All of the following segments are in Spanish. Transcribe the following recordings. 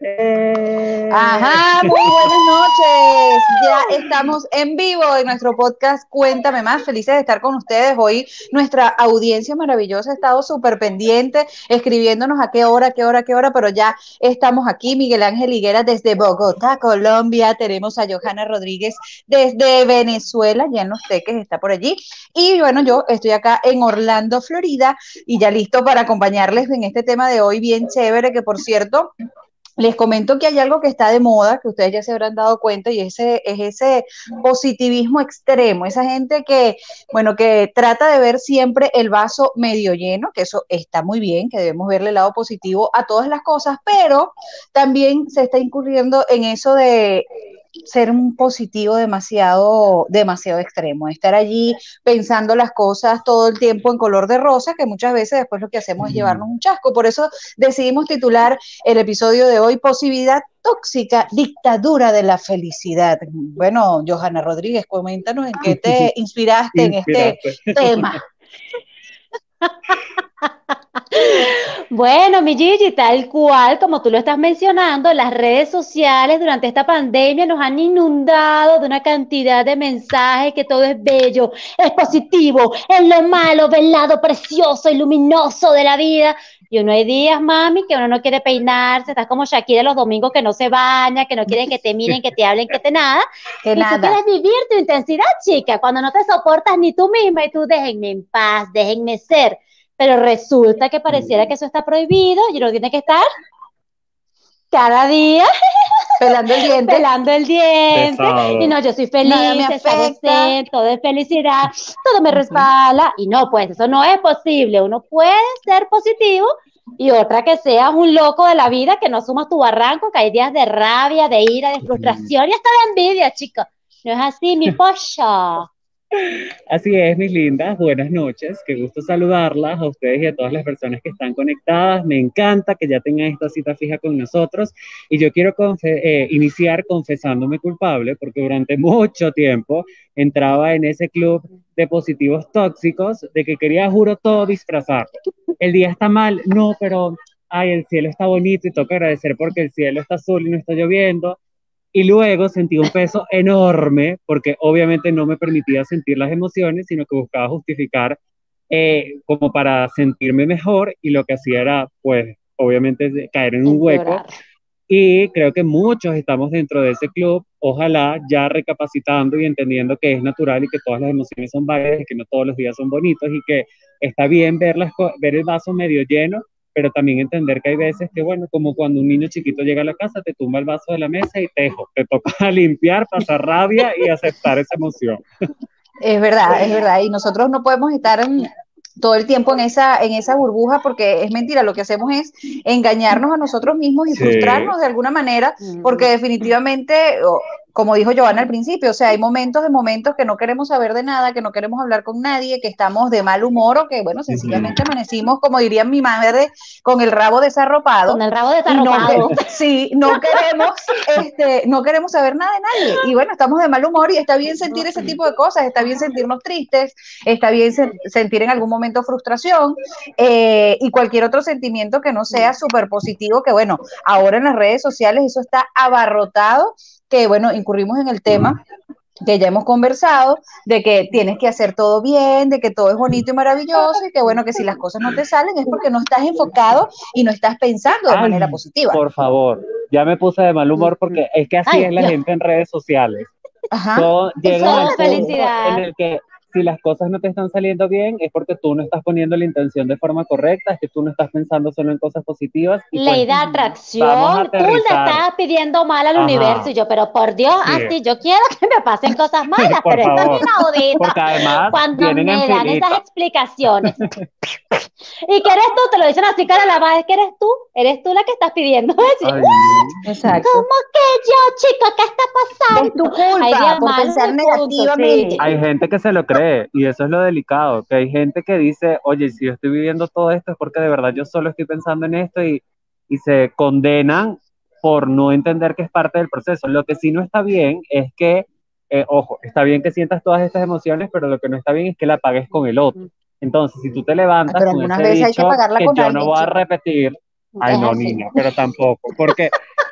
Eh. Ajá, muy buenas noches. Ya estamos en vivo en nuestro podcast Cuéntame más. Felices de estar con ustedes. Hoy nuestra audiencia maravillosa ha estado súper pendiente, escribiéndonos a qué hora, qué hora, qué hora, pero ya estamos aquí. Miguel Ángel Higuera desde Bogotá, Colombia. Tenemos a Johanna Rodríguez desde Venezuela, ya en los teques, está por allí. Y bueno, yo estoy acá en Orlando, Florida, y ya listo para acompañarles en este tema de hoy bien chévere, que por cierto, les comento que hay algo que está de moda, que ustedes ya se habrán dado cuenta, y ese es ese positivismo extremo, esa gente que, bueno, que trata de ver siempre el vaso medio lleno, que eso está muy bien, que debemos verle el lado positivo a todas las cosas, pero también se está incurriendo en eso de ser un positivo demasiado, demasiado extremo, estar allí pensando las cosas todo el tiempo en color de rosa, que muchas veces después lo que hacemos es llevarnos un chasco. Por eso decidimos titular el episodio de hoy Posibilidad tóxica, dictadura de la felicidad. Bueno, Johanna Rodríguez, coméntanos en qué te inspiraste en este tema. Bueno, mi Gigi, tal cual como tú lo estás mencionando, las redes sociales durante esta pandemia nos han inundado de una cantidad de mensajes que todo es bello, es positivo, es lo malo, velado, precioso y luminoso de la vida. Y uno hay días, mami, que uno no quiere peinarse, estás como Shakira los domingos que no se baña, que no quieren que te miren, que te hablen, que te nada. Que y nada. tú quieres vivir tu intensidad, chica, cuando no te soportas ni tú misma y tú déjenme en paz, déjenme ser. Pero resulta que pareciera que eso está prohibido y uno tiene que estar cada día Pelando el diente. pelando el diente. Pesado. Y no, yo soy feliz, todo es felicidad, todo me resbala. Y no, pues eso no es posible. Uno puede ser positivo y otra que seas un loco de la vida, que no sumas tu barranco, que hay días de rabia, de ira, de frustración y hasta de envidia, chicos. No es así, mi pollo. Así es, mis lindas, buenas noches, qué gusto saludarlas a ustedes y a todas las personas que están conectadas. Me encanta que ya tengan esta cita fija con nosotros y yo quiero eh, iniciar confesándome culpable porque durante mucho tiempo entraba en ese club de positivos tóxicos de que quería, juro, todo disfrazar. El día está mal, no, pero, ay, el cielo está bonito y toca agradecer porque el cielo está azul y no está lloviendo. Y luego sentí un peso enorme porque obviamente no me permitía sentir las emociones, sino que buscaba justificar eh, como para sentirme mejor y lo que hacía era, pues, obviamente caer en un hueco. Y creo que muchos estamos dentro de ese club, ojalá ya recapacitando y entendiendo que es natural y que todas las emociones son válidas y que no todos los días son bonitos y que está bien ver, las co- ver el vaso medio lleno, pero también entender que hay veces que, bueno, como cuando un niño chiquito llega a la casa, te tumba el vaso de la mesa y tejo, te toca limpiar, pasar rabia y aceptar esa emoción. Es verdad, es verdad. Y nosotros no podemos estar en- todo el tiempo en esa, en esa burbuja porque es mentira. Lo que hacemos es engañarnos a nosotros mismos y Sí. frustrarnos de alguna manera porque definitivamente, como dijo Joana al principio, o sea, hay momentos de momentos que no queremos saber de nada, que no queremos hablar con nadie, que estamos de mal humor o que, bueno, sencillamente amanecimos, como diría mi madre, con el rabo desarropado. Con el rabo no, desarropado. que- sí, no queremos, este, no queremos saber nada de nadie. Y bueno, estamos de mal humor y está bien sentir ese tipo de cosas, está bien sentirnos tristes, está bien sen- sentir en algún momento frustración eh, y cualquier otro sentimiento que no sea súper positivo, que bueno, ahora en las redes sociales eso está abarrotado, que bueno, incurrimos en el tema que ya hemos conversado, de que tienes que hacer todo bien, de que todo es bonito y maravilloso, y que bueno, que si las cosas no te salen es porque no estás enfocado y no estás pensando de Ay, manera positiva. Por favor, ya me puse de mal humor porque es que así Ay, es la Dios. gente en redes sociales. Ajá. Todo llega punto felicidad. en el que si las cosas no te están saliendo bien es porque tú no estás poniendo la intención de forma correcta, es que tú no estás pensando solo en cosas positivas. y Ley pues, de atracción, tú le estás pidiendo mal al Ajá. universo y yo, pero por Dios, Sí. así yo quiero que me pasen cosas malas, Por pero esto favor. es inaudito. Porque además Cuando me dan esas explicaciones. y que eres tú, te lo dicen así cara lavada, es que eres tú, eres tú la que estás pidiendo. Ay, Exacto. ¿Cómo que yo, chico, qué está pasando? Es tu Hay culpa días por pensar negativamente. sí. Hay gente que se lo cree y eso es lo delicado, que hay gente que dice, oye, si yo estoy viviendo todo esto es porque de verdad yo solo estoy pensando en esto y, y se condenan por no entender que es parte del proceso. Lo que sí no está bien es que, eh, ojo, está bien que sientas todas estas emociones, pero lo que no está bien es que la pagues con el otro. Entonces, si tú te levantas Pero algunas veces hay que dicho pagarla que con yo no voy a repetir, ay no, niña, pero tampoco, porque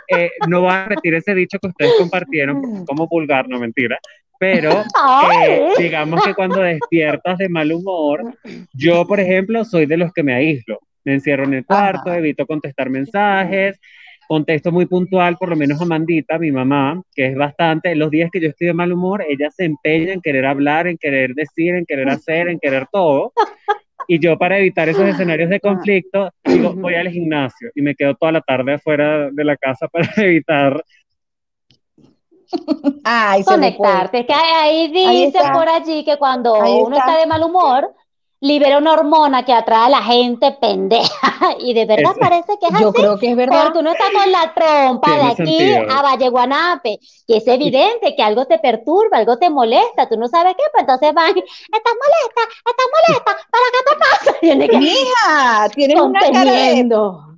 eh, no voy a repetir ese dicho que ustedes compartieron como vulgar, no mentira, pero eh, digamos que cuando despiertas de mal humor, yo, por ejemplo, soy de los que me aíslo. Me encierro en el cuarto, evito contestar mensajes, contesto muy puntual, por lo menos a Mandita, mi mamá, que es bastante, los días que yo estoy de mal humor, ella se empeña en querer hablar, en querer decir, en querer hacer, en querer todo. Y yo para evitar esos escenarios de conflicto, digo, voy al gimnasio y me quedo toda la tarde afuera de la casa para evitar Ay, conectarte. Que ahí dice por allí que cuando uno está. de mal humor, libera una hormona que atrae a la gente pendeja. Y de verdad parece que es Yo creo que es verdad. Porque uno está con la trompa de aquí a Valle Guanape. Y es evidente que algo te perturba, algo te molesta. Tú no sabes qué, pues entonces van, estás molesta, estás molesta, ¿para qué te pasa? Tiene que Mija, tienes una cara de...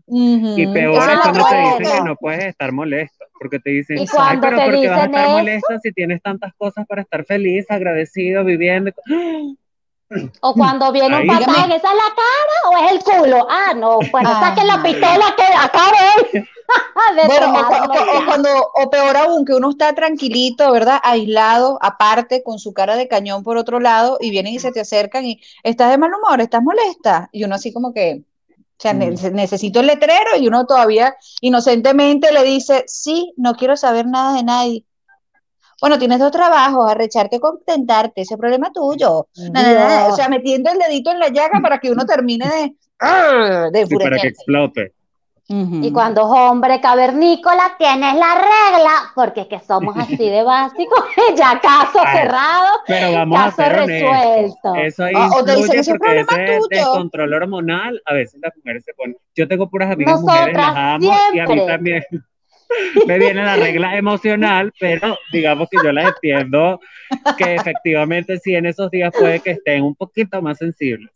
Y peor es cuando te dicen que no puedes estar molesto, porque te dicen, Ay, pero ¿por qué vas a estar molesto si tienes tantas cosas para estar feliz, agradecido, viviendo? O cuando viene un pasaje, ¿esa es la cara o es el culo? Ah, no, bueno, ah, saquen la pistola que acá bueno, o, o, cuando, o peor aún, que uno está tranquilito, ¿verdad? Aislado, aparte, con su cara de cañón por otro lado, y vienen y se te acercan y estás de mal humor, estás molesta. Y uno así como que, o sea, mm. necesito el letrero y uno todavía inocentemente le dice, sí, no quiero saber nada de nadie. Bueno, tienes dos trabajos, arrecharte, contentarte, ese problema tuyo. o sea, metiendo el dedito en la llaga para que uno termine de, de para que explote. Y cuando es hombre cavernícola, tienes la regla, porque es que somos así de básicos, ya caso cerrado, pero vamos caso a resuelto. Eso ahí o, te dicen, ese porque ese descontrol hormonal, a veces las mujeres se ponen, yo tengo puras amigas mujeres, las amo, y a mí también me viene la regla emocional, pero digamos que yo la entiendo que efectivamente sí en esos días puede que estén un poquito más sensibles.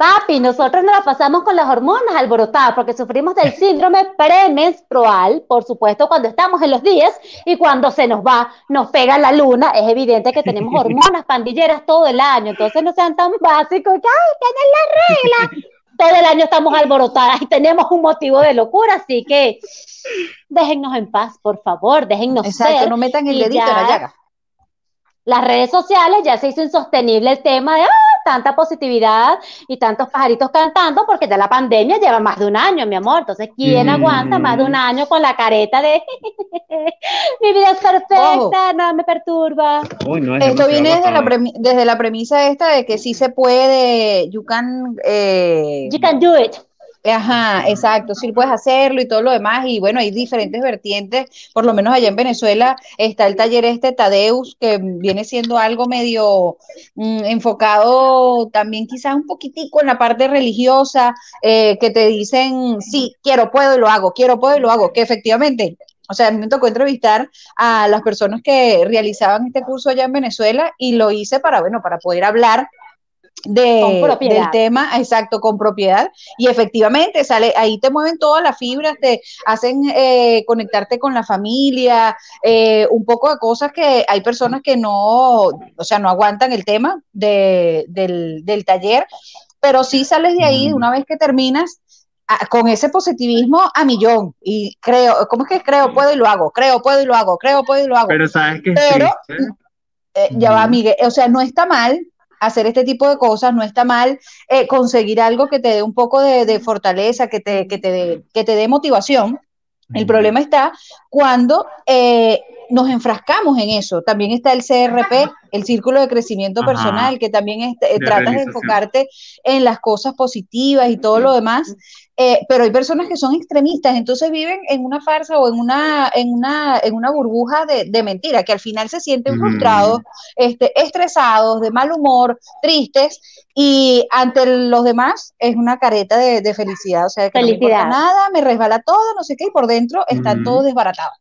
Papi, nosotros nos la pasamos con las hormonas alborotadas porque sufrimos del síndrome premenstrual, por supuesto, cuando estamos en los días y cuando se nos va, nos pega la luna, es evidente que tenemos hormonas pandilleras todo el año, entonces no sean tan básicos ay, tienen la regla. Todo el año estamos alborotadas y tenemos un motivo de locura, así que déjennos en paz, por favor, déjennos Exacto, no metan el dedito en la llaga. Las redes sociales ya se hizo insostenible el tema de, tanta positividad y tantos pajaritos cantando porque ya la pandemia lleva más de un año, mi amor. Entonces, ¿quién mm. aguanta más de un año con la careta de mi vida es perfecta, nada me perturba? Esto viene desde la, desde la, premisa esta de que sí se puede, you can... Eh, you can do it. Ajá, exacto, sí puedes hacerlo y todo lo demás. Y bueno, hay diferentes vertientes, por lo menos allá en Venezuela está el taller este Tadeus, que viene siendo algo medio mm, enfocado también quizás un poquitico en la parte religiosa, eh, que te dicen, sí, quiero, puedo y lo hago, quiero, puedo y lo hago, que efectivamente o sea, me tocó entrevistar a las personas que realizaban este curso allá en Venezuela y lo hice para, bueno, para poder hablar de, del tema, exacto, con propiedad. Y efectivamente, sale, ahí te mueven todas las fibras, te hacen eh, conectarte con la familia, eh, un poco de cosas que hay personas que no, o sea, no aguantan el tema de, del, del, taller, pero sí sales de ahí una vez que terminas. con ese positivismo a millón y creo, ¿cómo es que creo, puedo y lo hago? Creo, puedo y lo hago, creo, puedo y lo hago. Pero sabes que Pero, eh, ya va, Miguel, o sea, no está mal hacer este tipo de cosas, no está mal eh, conseguir algo que te dé un poco de, fortaleza, que te, que, te, que te dé motivación. El problema está cuando eh, nos enfrascamos en eso. También está el CRP, el Círculo de Crecimiento Personal, que también es, eh, tratas de enfocarte en las cosas positivas y todo lo demás. Eh, pero hay personas que son extremistas, entonces viven en una farsa o en una, en una, en una burbuja de, de mentira, que al final se sienten frustrados, este, estresados, de mal humor, tristes, y ante los demás es una careta de, felicidad, o sea, que no me importa nada, me resbala todo, no sé qué, y por dentro están todos desbaratados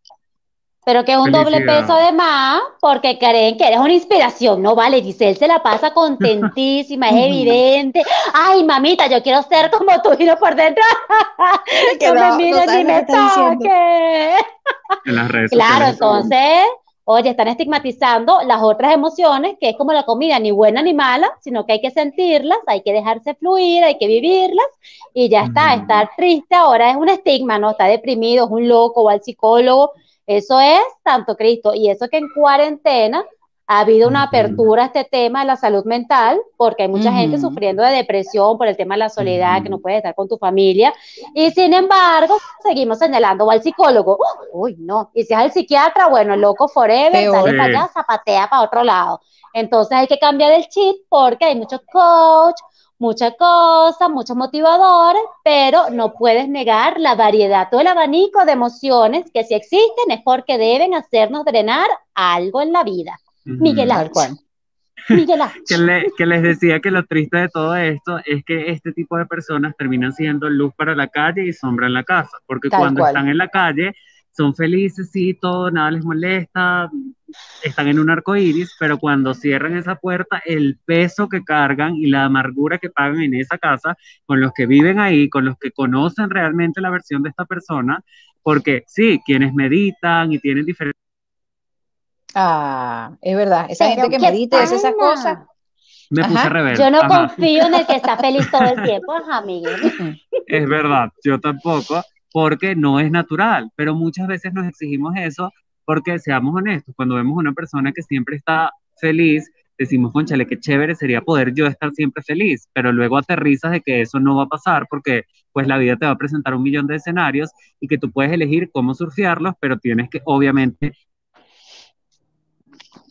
pero que es un doble peso además, porque creen que eres una inspiración. No vale, Giselle se la pasa contentísima, es evidente. Ay, mamita, yo quiero ser como tú, y no por dentro. que no, me mires ni me toques. En las redes claro, entonces, Oye, están estigmatizando las otras emociones, que es como la comida, ni buena ni mala, sino que hay que sentirlas, hay que dejarse fluir, hay que vivirlas y ya está. Estar triste ahora es un estigma, ¿no? Está deprimido, es un loco, o al psicólogo. Eso es tanto Cristo. Y eso que en cuarentena ha habido una apertura a este tema de la salud mental, porque hay mucha gente sufriendo de depresión por el tema de la soledad, que no puede estar con tu familia, y sin embargo, seguimos señalando al psicólogo, uy, no, y si es el psiquiatra, bueno, el loco forever, sale para allá, zapatea para otro lado. Entonces hay que cambiar el chip porque hay muchos coach, muchas cosas, muchos motivadores, pero no puedes negar la variedad, todo el abanico de emociones que si existen es porque deben hacernos drenar algo en la vida. Miguel Ángel. Miguel que, que, les decía que lo triste de todo esto es que este tipo de personas terminan siendo luz para la calle y sombra en la casa, porque cuando están en la calle son felices, sí, todo, nada les molesta, están en un arco iris, pero cuando cierran esa puerta, el peso que cargan y la amargura que pagan en esa casa, con los que viven ahí, con los que conocen realmente la versión de esta persona, porque sí, quienes meditan y tienen diferentes Ah, es verdad. Esa gente que medita es esas cosas. Me puse rebelde. Yo no confío en el que está feliz todo el tiempo, ajá, Miguel. Es verdad, yo tampoco, porque no es natural, pero muchas veces nos exigimos eso porque, seamos honestos, cuando vemos una persona que siempre está feliz, decimos, conchale, qué chévere sería poder yo estar siempre feliz, pero luego aterrizas de que eso no va a pasar porque pues la vida te va a presentar un millón de escenarios y que tú puedes elegir cómo surfearlos, pero tienes que obviamente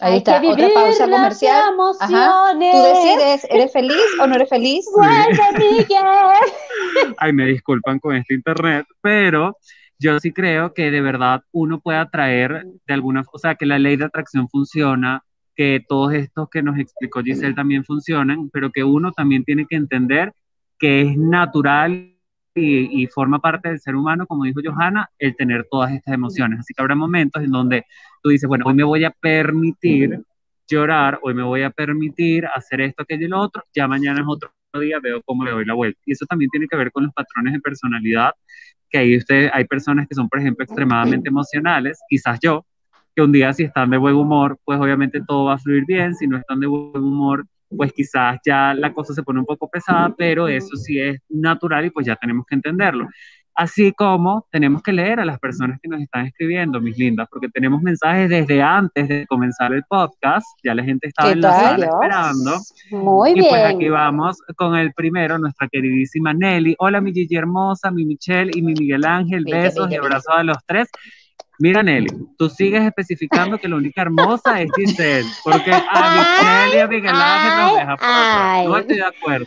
Ahí está, otra pausa comercial. Ajá. Tú decides, ¿eres feliz o no eres feliz? Ay, me disculpan con este internet, pero yo sí creo que de verdad uno puede atraer de alguna, o sea, que la ley de atracción funciona, que todos estos que nos explicó Giselle también funcionan, pero que uno también tiene que entender que es natural y, forma parte del ser humano, como dijo Johanna, el tener todas estas emociones. Así que habrá momentos en donde tú dices, bueno, hoy me voy a permitir llorar, hoy me voy a permitir hacer esto, aquello y lo otro, ya mañana es otro día, veo cómo le doy la vuelta. Y eso también tiene que ver con los patrones de personalidad, que ahí usted, hay personas que son, por ejemplo, extremadamente emocionales, quizás yo, que un día si están de buen humor, pues obviamente todo va a fluir bien, si no están de buen humor, pues quizás ya la cosa se pone un poco pesada, pero eso sí es natural y pues ya tenemos que entenderlo. Así como tenemos que leer a las personas que nos están escribiendo, mis lindas, porque tenemos mensajes desde antes de comenzar el podcast, ya la gente estaba en la sala esperando. Muy bien. Y pues aquí vamos con el primero, nuestra queridísima Nelly. Hola, mi Gigi hermosa, mi Michelle y mi Miguel Ángel. Besos y abrazos a los tres. Mira, Nelly, tú sigues especificando que la única hermosa es Giselle, porque a Michelle y a Miguel Ángel nos deja pasar. No estoy de acuerdo.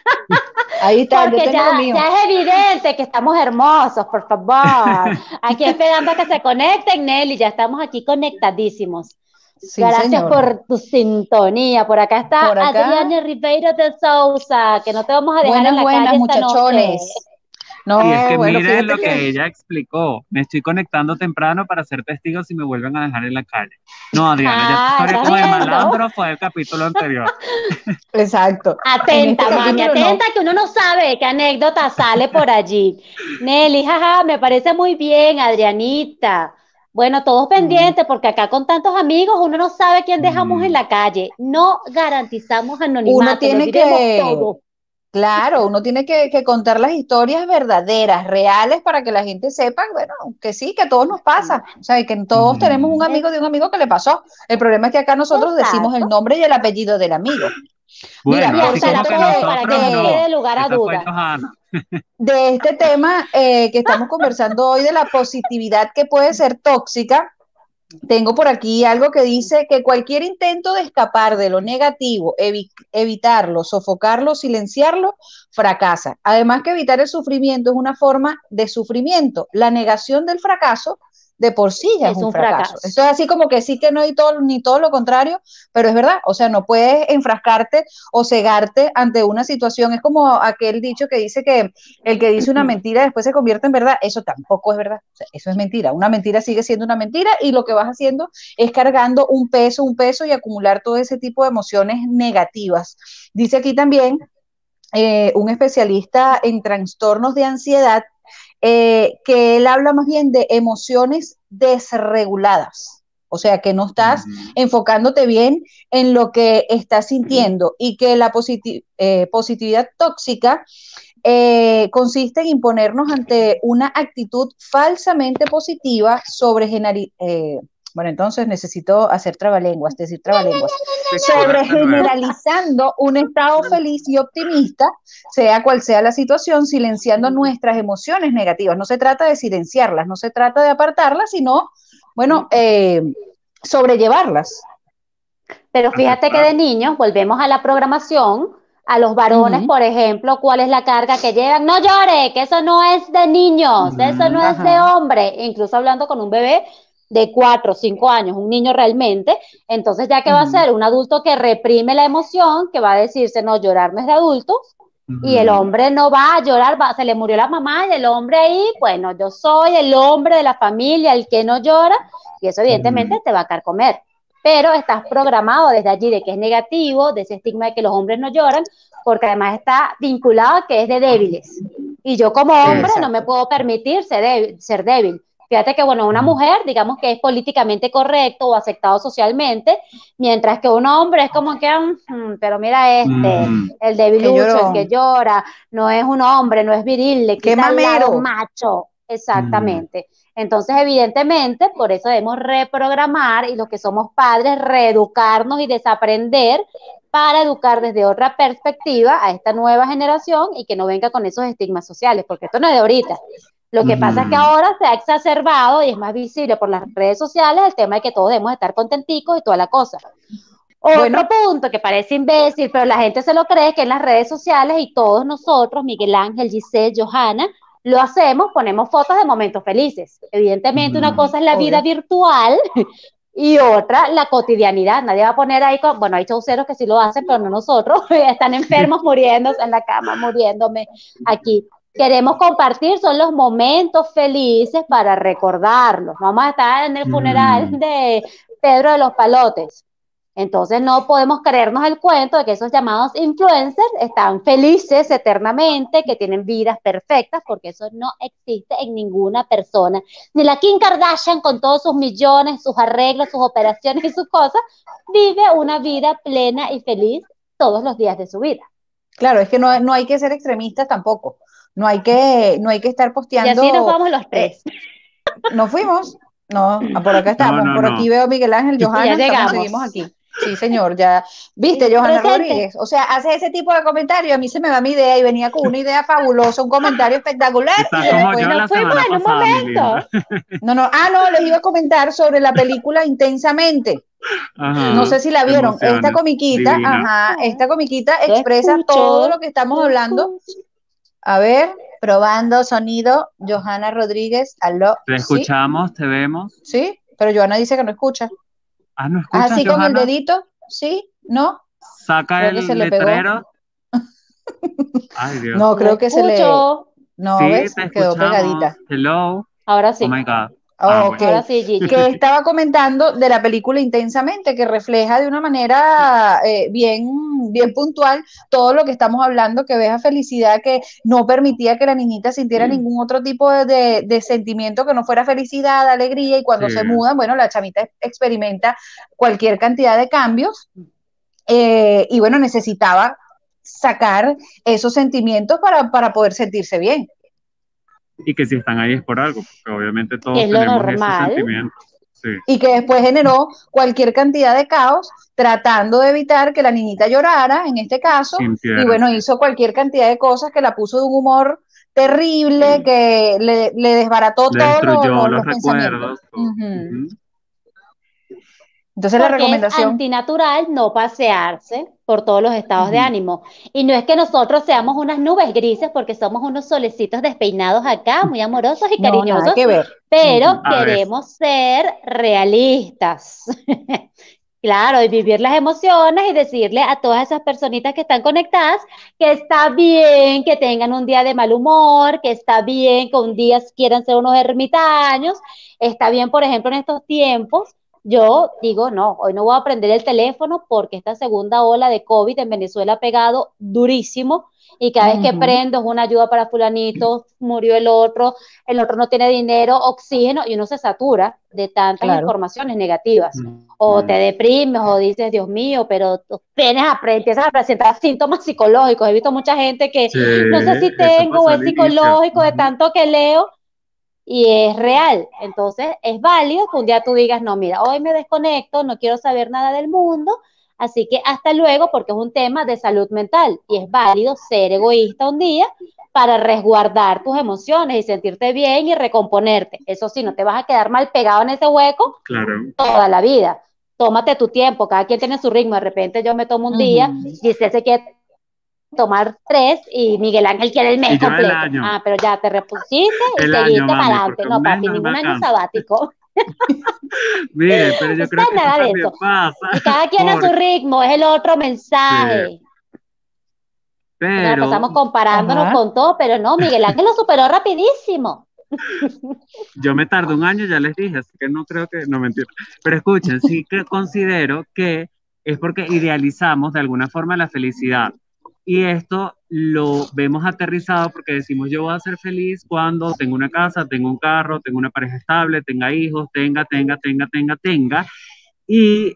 Ahí está, porque ya, ya, es evidente que estamos hermosos, por favor. Aquí esperando a que se conecten, Nelly, ya estamos aquí conectadísimos. Gracias por tu sintonía. Por acá está Adriana Ribeiro de Sousa, que no te vamos a dejar en la buenas, calle muchachones. No, y es que miren lo que... ella explicó. Me estoy conectando temprano para ser testigo si me vuelven a dejar en la calle. No, Adriana, ya tu historia como de malandro fue el capítulo anterior. Exacto. Atenta, este mami, atenta que uno no sabe qué anécdota sale por allí. Nelly, jaja, me parece muy bien, Adrianita. Bueno, todos pendientes, porque acá con tantos amigos uno no sabe quién dejamos en la calle. No garantizamos anonimato. Uno tiene que, todo. Claro, uno tiene que, contar las historias verdaderas, reales, para que la gente sepa, bueno, que sí, que a todos nos pasa. O sea, que todos tenemos un amigo de un amigo que le pasó. El problema es que acá nosotros decimos el nombre y el apellido del amigo. Mira, para que lugar a duda. De este tema eh, que estamos conversando hoy, de la positividad que puede ser tóxica, tengo por aquí algo que dice que cualquier intento de escapar de lo negativo, evitarlo, sofocarlo, silenciarlo, fracasa. Además que evitar el sufrimiento es una forma de sufrimiento. La negación del fracaso de por sí ya es, un, fracaso. Esto es así como que sí que no hay todo, ni todo lo contrario, pero es verdad, o sea, no puedes enfrascarte o cegarte ante una situación. Es como aquel dicho que dice que el que dice una mentira después se convierte en verdad. Eso tampoco es verdad, eso es mentira. Una mentira sigue siendo una mentira y lo que vas haciendo es cargando un peso, un peso y acumular todo ese tipo de emociones negativas. Dice aquí también eh, un especialista en trastornos de ansiedad eh, que él habla más bien de emociones desreguladas. o sea, que no estás enfocándote bien en lo que estás sintiendo y que la eh, positividad tóxica eh, consiste en imponernos ante una actitud falsamente positiva sobre bueno, entonces necesito hacer trabalenguas, decir trabalenguas. Sobre generalizando un estado feliz y optimista, sea cual sea la situación, silenciando nuestras emociones negativas. No se trata de silenciarlas, no se trata de apartarlas, sino, bueno, eh, sobrellevarlas. Pero fíjate que de niños volvemos a la programación a los varones, por ejemplo, cuál es la carga que llevan. No llore, que eso no es de niños, eso no es de hombre. Incluso hablando con un bebé de cuatro o cinco años, un niño realmente, entonces ya que va a ser un adulto que reprime la emoción, que va a decirse, no, llorar no es de adultos, y el hombre no va a llorar, va, se le murió la mamá y el hombre ahí, bueno, yo soy el hombre de la familia, el que no llora, y eso evidentemente te va a carcomer pero estás programado desde allí de que es negativo, de ese estigma de que los hombres no lloran, porque además está vinculado a que es de débiles. Y yo como hombre no me puedo permitir ser débil, Fíjate que, bueno, una mujer, digamos que es políticamente correcto o aceptado socialmente, mientras que un hombre es como que, mm, pero mira este, mm. el debilucho, el que llora, no es un hombre, no es viril, le quita el macho. Exactamente. Entonces, evidentemente, por eso debemos reprogramar y los que somos padres, reeducarnos y desaprender para educar desde otra perspectiva a esta nueva generación y que no venga con esos estigmas sociales, porque esto no es de ahorita. Lo que pasa es que ahora se ha exacerbado y es más visible por las redes sociales el tema de que todos debemos estar contenticos y toda la cosa. Otro punto que parece imbécil, pero la gente se lo cree, que en las redes sociales y todos nosotros, Miguel Ángel, Giselle, Johanna, lo hacemos, ponemos fotos de momentos felices. Evidentemente, una mm, cosa es la vida virtual y otra la cotidianidad. Nadie va a poner ahí, con, bueno, hay chauceros que sí lo hacen, pero no nosotros. Están enfermos muriéndose en la cama, muriéndome aquí. Queremos compartir, son los momentos felices para recordarlos. Vamos a estar en el funeral mm. de Pedro de los Palotes. Entonces no podemos creernos el cuento de que esos llamados influencers están felices eternamente, que tienen vidas perfectas, porque eso no existe en ninguna persona. Ni la Kim Kardashian con todos sus millones, sus arreglos, sus operaciones y sus cosas, vive una vida plena y feliz todos los días de su vida. Claro, es que no, no hay que ser extremistas tampoco. No hay que, no hay que estar posteando. Y así nos vamos los tres. Eh, nos fuimos. No, por acá estamos. por aquí veo a Miguel Ángel Johanna. Ya seguimos aquí. Sí, señor, ya. Viste, Johanna Rodríguez. O sea, hace ese tipo de comentarios. A mí se me va mi idea y venía con una idea fabulosa, un comentario espectacular. y después nos fuimos en un momento. No, no. Ah, no, les iba a comentar sobre la película Intensamente. no sé si la vieron. Esta comiquita, ajá, esta comiquita expresa todo lo que estamos hablando. A ver, probando sonido. Johanna Rodríguez, aló. Te escuchamos, te vemos. Sí, pero Johanna dice que no escucha. Ah, no escuchas, Así con el dedito, ¿sí? ¿No? Saca el letrero. Ay, Dios. No, creo que se le. No, sí, ¿ves? Quedó pegadita. Hello. Ahora sí. Oh my God. Ah, Ahora sí, Gigi. Que estaba comentando de la película Intensamente, que refleja de una manera eh, bien, bien puntual todo lo que estamos hablando, que ves a felicidad, que no permitía que la niñita sintiera ningún otro tipo de, sentimiento que no fuera felicidad, alegría, y cuando se muda, bueno, la chamita experimenta cualquier cantidad de cambios, eh, y bueno, necesitaba sacar esos sentimientos para, para poder sentirse bien y que si están ahí es por algo, porque obviamente todos tenemos ese sentimiento. Y que después generó cualquier cantidad de caos tratando de evitar que la niñita llorara, en este caso, y bueno, hizo cualquier cantidad de cosas que la puso de un humor terrible, que le, desbarató todos los, pensamientos. Entonces la recomendación... Es antinatural no pasearse por todos los estados de ánimo. Y no es que nosotros seamos unas nubes grises porque somos unos solecitos despeinados acá, muy amorosos y cariñosos, pero queremos ser realistas. Claro, y vivir las emociones y decirle a todas esas personitas que están conectadas que está bien que tengan un día de mal humor, que está bien que un día quieran ser unos ermitaños, está bien, por ejemplo, en estos tiempos yo digo, no, hoy no voy a prender el teléfono porque esta segunda ola de COVID en Venezuela ha pegado durísimo y cada vez que prendo es una ayuda para fulanito, murió el otro, el otro no tiene dinero, oxígeno, y uno se satura de tantas informaciones negativas. O te deprimes o dices, Dios mío, pero tienes a, empiezas a presentar síntomas psicológicos. He visto mucha gente que no sé si tengo o es psicológico de tanto que leo y es real. Entonces, es válido que un día tú digas, no, mira, hoy me desconecto, no quiero saber nada del mundo, así que hasta luego, porque es un tema de salud mental y es válido ser egoísta un día para resguardar tus emociones y sentirte bien y recomponerte. Eso sí, no te vas a quedar mal pegado en ese hueco toda la vida. Tómate tu tiempo, cada quien tiene su ritmo. De repente yo me tomo un día y se se quiere tomar tres y Miguel Ángel quiere el mes completo. Ah, pero ya te repusiste y seguiste para adelante. No, papi, ningún año sabático. Mire, pero yo creo que nada de eso. Pasa y cada quien a su ritmo, es el otro mensaje. Pero, estamos comparándonos con todo, pero no, Miguel Ángel lo superó rapidísimo. Yo me tardo un año, ya les dije, así que no creo que, no mentira. Pero escuchen, sí que considero que es porque idealizamos de alguna forma la felicidad. Y esto lo vemos aterrizado porque decimos yo voy a ser feliz cuando tengo una casa, tengo un carro, tengo una pareja estable, tenga hijos, tenga, tenga, tenga, tenga, tenga. Y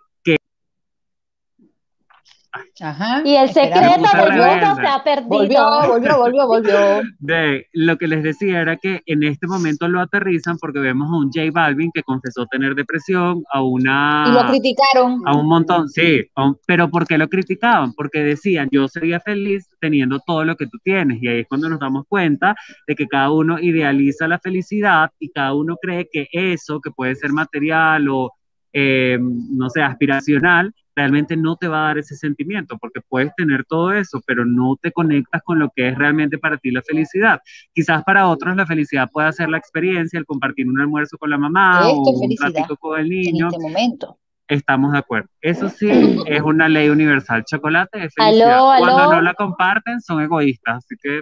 y el secreto del mundo se ha perdido. Volvió, volvió, volvió, volvió. De, lo que les decía era que en este momento lo aterrizan porque vemos a un J Balvin que confesó tener depresión, a una... Y lo criticaron. A un montón, sí. pero ¿por qué lo criticaban? Porque decían, yo sería feliz teniendo todo lo que tú tienes. Y ahí es cuando nos damos cuenta de que cada uno idealiza la felicidad y cada uno cree que eso, que puede ser material o, eh, no sé, aspiracional, realmente no te va a dar ese sentimiento, porque puedes tener todo eso, pero no te conectas con lo que es realmente para ti la felicidad. Quizás para otros la felicidad pueda ser la experiencia, el compartir un almuerzo con la mamá o un ratito con el niño. En este momento. Estamos de acuerdo. Eso sí es una ley universal. Chocolate es felicidad. Cuando no la comparten son egoístas, así que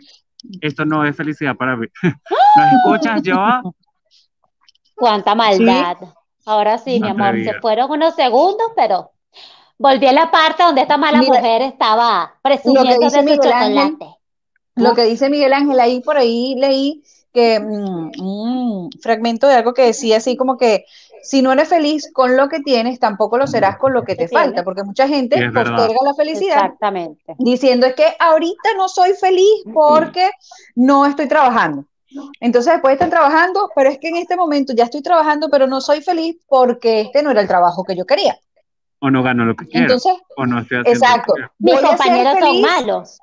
esto no es felicidad para mí. ¿Nos escuchas, Joa? Cuánta maldad. Ahora sí, mi amor, se fueron unos segundos, pero volví a la parte donde esta mala mujer estaba presumiendo de su chocolate. lo que dice Miguel Ángel, ahí por ahí leí que mm, un fragmento de algo que decía así como que si no eres feliz con lo que tienes, tampoco lo serás con lo que te falta, porque mucha gente posterga la felicidad Exactamente. diciendo es que ahorita no soy feliz porque no estoy trabajando. Entonces después están trabajando, pero es que en este momento ya estoy trabajando, pero no soy feliz porque este no era el trabajo que yo quería o no gano lo que quiero. Entonces, o no estoy haciendo exacto. Mis compañeros son malos.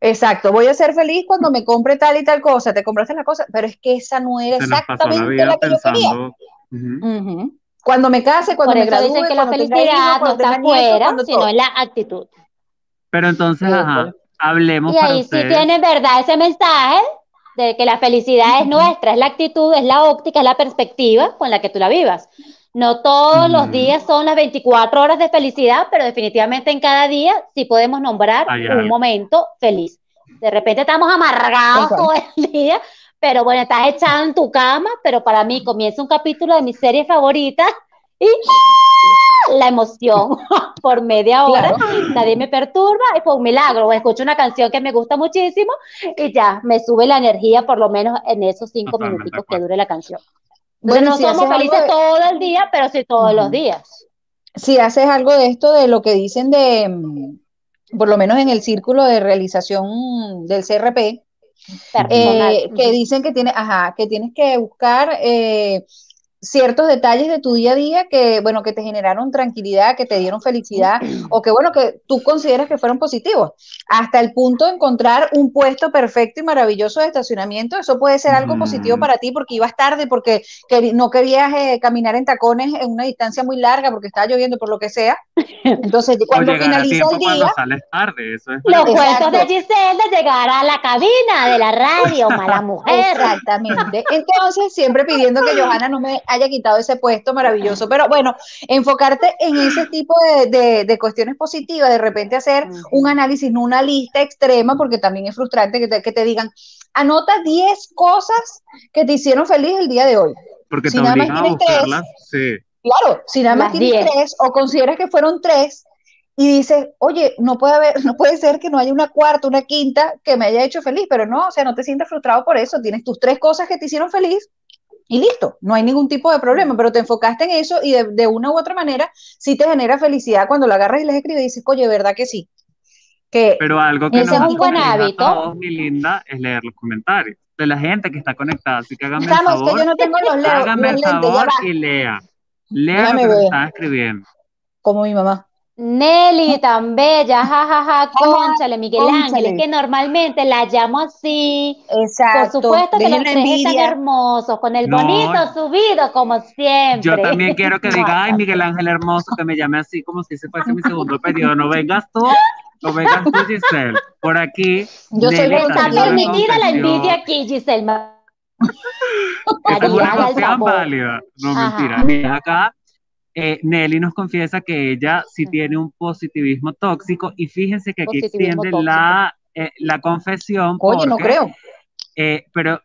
Exacto, voy a ser feliz cuando me compre tal y tal cosa, te compraste la cosa, pero es que esa no era exactamente la, que yo quería. Cuando me case, cuando me gradúe, dicen que la felicidad no está afuera, sino en la actitud. Pero entonces, ajá, hablemos Y ahí sí tiene verdad ese mensaje de que la felicidad es nuestra, es la actitud, es la óptica, es la perspectiva con la que tú la vivas. No todos los días son las 24 horas de felicidad, pero definitivamente en cada día sí podemos nombrar un momento feliz. De repente estamos amargados todo el día, pero bueno, estás echado en tu cama, pero para mí comienza un capítulo de mi serie favorita y la emoción por media hora, nadie me perturba y fue un milagro, o escucho una canción que me gusta muchísimo y ya me sube la energía por lo menos en esos cinco minutitos que dure la canción. Bueno, no somos felices todo el día, pero sí todos los días. Si haces algo de esto, de lo que dicen de, mm, por lo menos en el círculo de realización del CRP, eh, que dicen que, tiene, ajá, que tienes que buscar eh, ciertos detalles de tu día a día que, bueno, que te generaron tranquilidad, que te dieron felicidad o que, bueno, que tú consideras que fueron positivos. Hasta el punto de encontrar un puesto perfecto y maravilloso de estacionamiento, eso puede ser algo positivo para ti porque ibas tarde, porque no querías eh, caminar en tacones en una distancia muy larga porque estaba lloviendo, por lo que sea. Entonces, cuando finaliza el día... Tarde, eso es los cuentos de Giselle de llegar a la cabina de la radio, mala mujer. Exactamente. Entonces, siempre pidiendo que Johanna no me haya quitado ese puesto maravilloso. Pero bueno, enfocarte en ese tipo de, cuestiones positivas, de repente hacer un análisis, no una lista extrema, porque también es frustrante que te, que te digan, anota 10 cosas que te hicieron feliz el día de hoy. Porque si nada más tienes tres, sí. Claro, si nada más Las tienes diez. tres o consideras que fueron tres y dices, oye, no puede haber, no puede ser que no haya una cuarta, una quinta que me haya hecho feliz, pero no, o sea, no te sientas frustrado por eso, tienes tus tres cosas que te hicieron feliz y listo, no hay ningún tipo de problema, pero te enfocaste en eso y de, de una u otra manera sí te genera felicidad cuando lo agarras y les escribes y dices, oye, ¿verdad que sí? Que Pero algo que Ese nos es un buen hábito. todos, mi linda, es leer los comentarios de la gente que está conectada. Así que háganme el que favor, yo no tengo los, leo- háganme los el lentes, ya favor va, y lea. Lea lo que están escribiendo. como mi mamá. Nelly, tan bella, jajaja, cónchale, Miguel Ángel, es que normalmente la llamo así. Por Exacto, supuesto que los tres están hermosos, con el No. bonito subido, como Yo siempre. también quiero que diga, ay, Miguel Ángel hermoso, que me llame así como si ese fuese mi segundo periodo. No vengas tú, no vengas tú, Giselle. Por aquí, Yo soy Nelly Está está permitida la envidia aquí, Giselle. Esa es una válida. No, Ajá. mentira. Mira, acá eh, Nelly nos confiesa que ella sí tiene un positivismo tóxico y fíjense que aquí extiende la, eh, la confesión Oye, no creo. eh, pero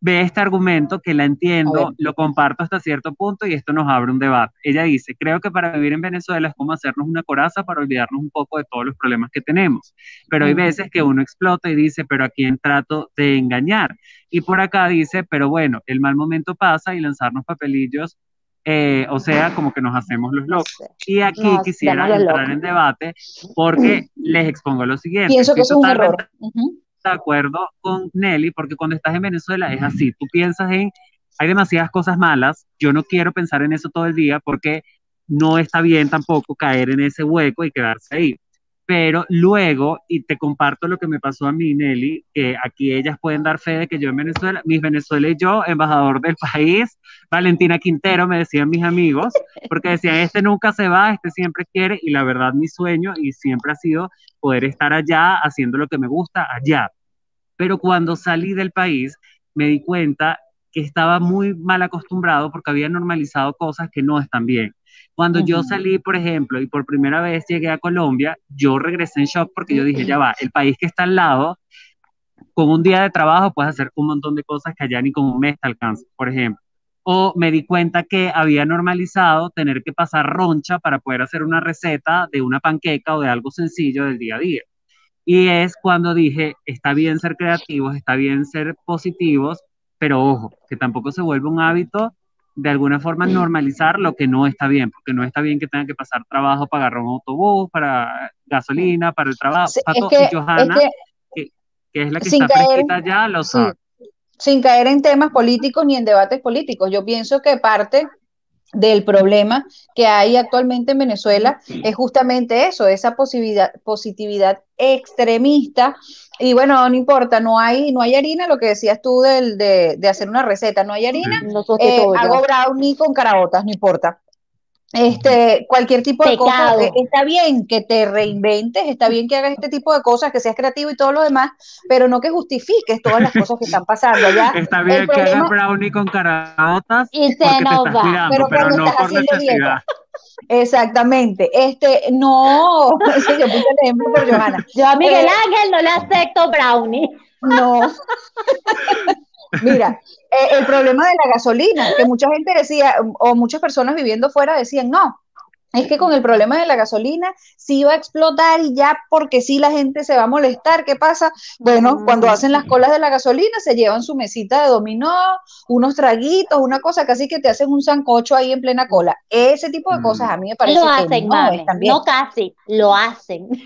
ve este argumento que la entiendo, lo comparto hasta cierto punto y esto nos abre un debate. Ella dice, creo que para vivir en Venezuela es como hacernos una coraza para olvidarnos un poco de todos los problemas que tenemos, pero hay veces que uno explota y dice, pero ¿a quién trato de engañar? Y por acá dice, pero bueno, el mal momento pasa y lanzarnos papelillos, eh, o sea, como que nos hacemos los locos. Y aquí Nos quisiera entrar en debate porque les expongo lo siguiente. Pienso que es un error. De acuerdo con Nelly, porque cuando estás en Venezuela es así, tú piensas en, hay demasiadas cosas malas, yo no quiero pensar en eso todo el día porque no está bien tampoco caer en ese hueco y quedarse ahí. Pero luego, y te comparto lo que me pasó a mí, Nelly, que aquí ellas pueden dar fe de que yo en Venezuela, mis Venezuela y yo, embajador del país, Valentina Quintero, me decían mis amigos, porque decían, este nunca se va, este siempre quiere, y la verdad mi sueño y siempre ha sido poder estar allá haciendo lo que me gusta allá. Pero cuando salí del país, me di cuenta que estaba muy mal acostumbrado porque había normalizado cosas que no están bien. Cuando yo Ujú. salí, por ejemplo, y por primera vez llegué a Colombia, yo regresé en shock porque yo dije, ya va, el país que está al lado, con un día de trabajo puedes hacer un montón de cosas que allá ni con un mes te alcanza, por ejemplo. O me di cuenta que había normalizado tener que pasar roncha para poder hacer una receta de una panqueca o de algo sencillo del día a día. Y es cuando dije, está bien ser creativos, está bien ser positivos, pero ojo, que tampoco se vuelva un hábito de alguna forma normalizar lo que no está bien, porque no está bien que tengan que pasar trabajo para agarrar un autobús, para gasolina, para el trabajo. Sí, es que, y Johanna, es que que, que es la que está fresquita ya, lo sí, sabe. sin caer en temas políticos ni en debates políticos, yo pienso que parte del problema que hay actualmente en Venezuela es justamente eso, esa positividad, positividad extremista. Y bueno, no importa, no hay, no hay harina, lo que decías tú del, de, de hacer una receta, no hay harina, Lo eh, hago brownie con caraotas, no importa. Este, cualquier tipo de cosa, Pecado. eh, está bien que te reinventes, está bien que hagas este tipo de cosas, que seas creativo y todo lo demás, pero no que justifiques todas las cosas que están pasando allá. Está bien que hagas brownie con caraotas Y se porque te estás va. cuidando, pero pero no estás por necesidad. exactamente. Este, no, sí, yo puse el ejemplo por Johanna. Yo a Miguel Eh, Ángel no le acepto brownie. no, mira, eh, el problema de la gasolina, que mucha gente decía, o muchas personas viviendo fuera decían, no, es que con el problema de la gasolina sí va a explotar y ya porque sí la gente se va a molestar. ¿Qué pasa? Bueno, cuando hacen las colas de la gasolina se llevan su mesita de dominó, unos traguitos, una cosa casi que te hacen un sancocho ahí en plena cola. Ese tipo de cosas a mí me parece Lo que hacen, no mami. No casi, lo hacen.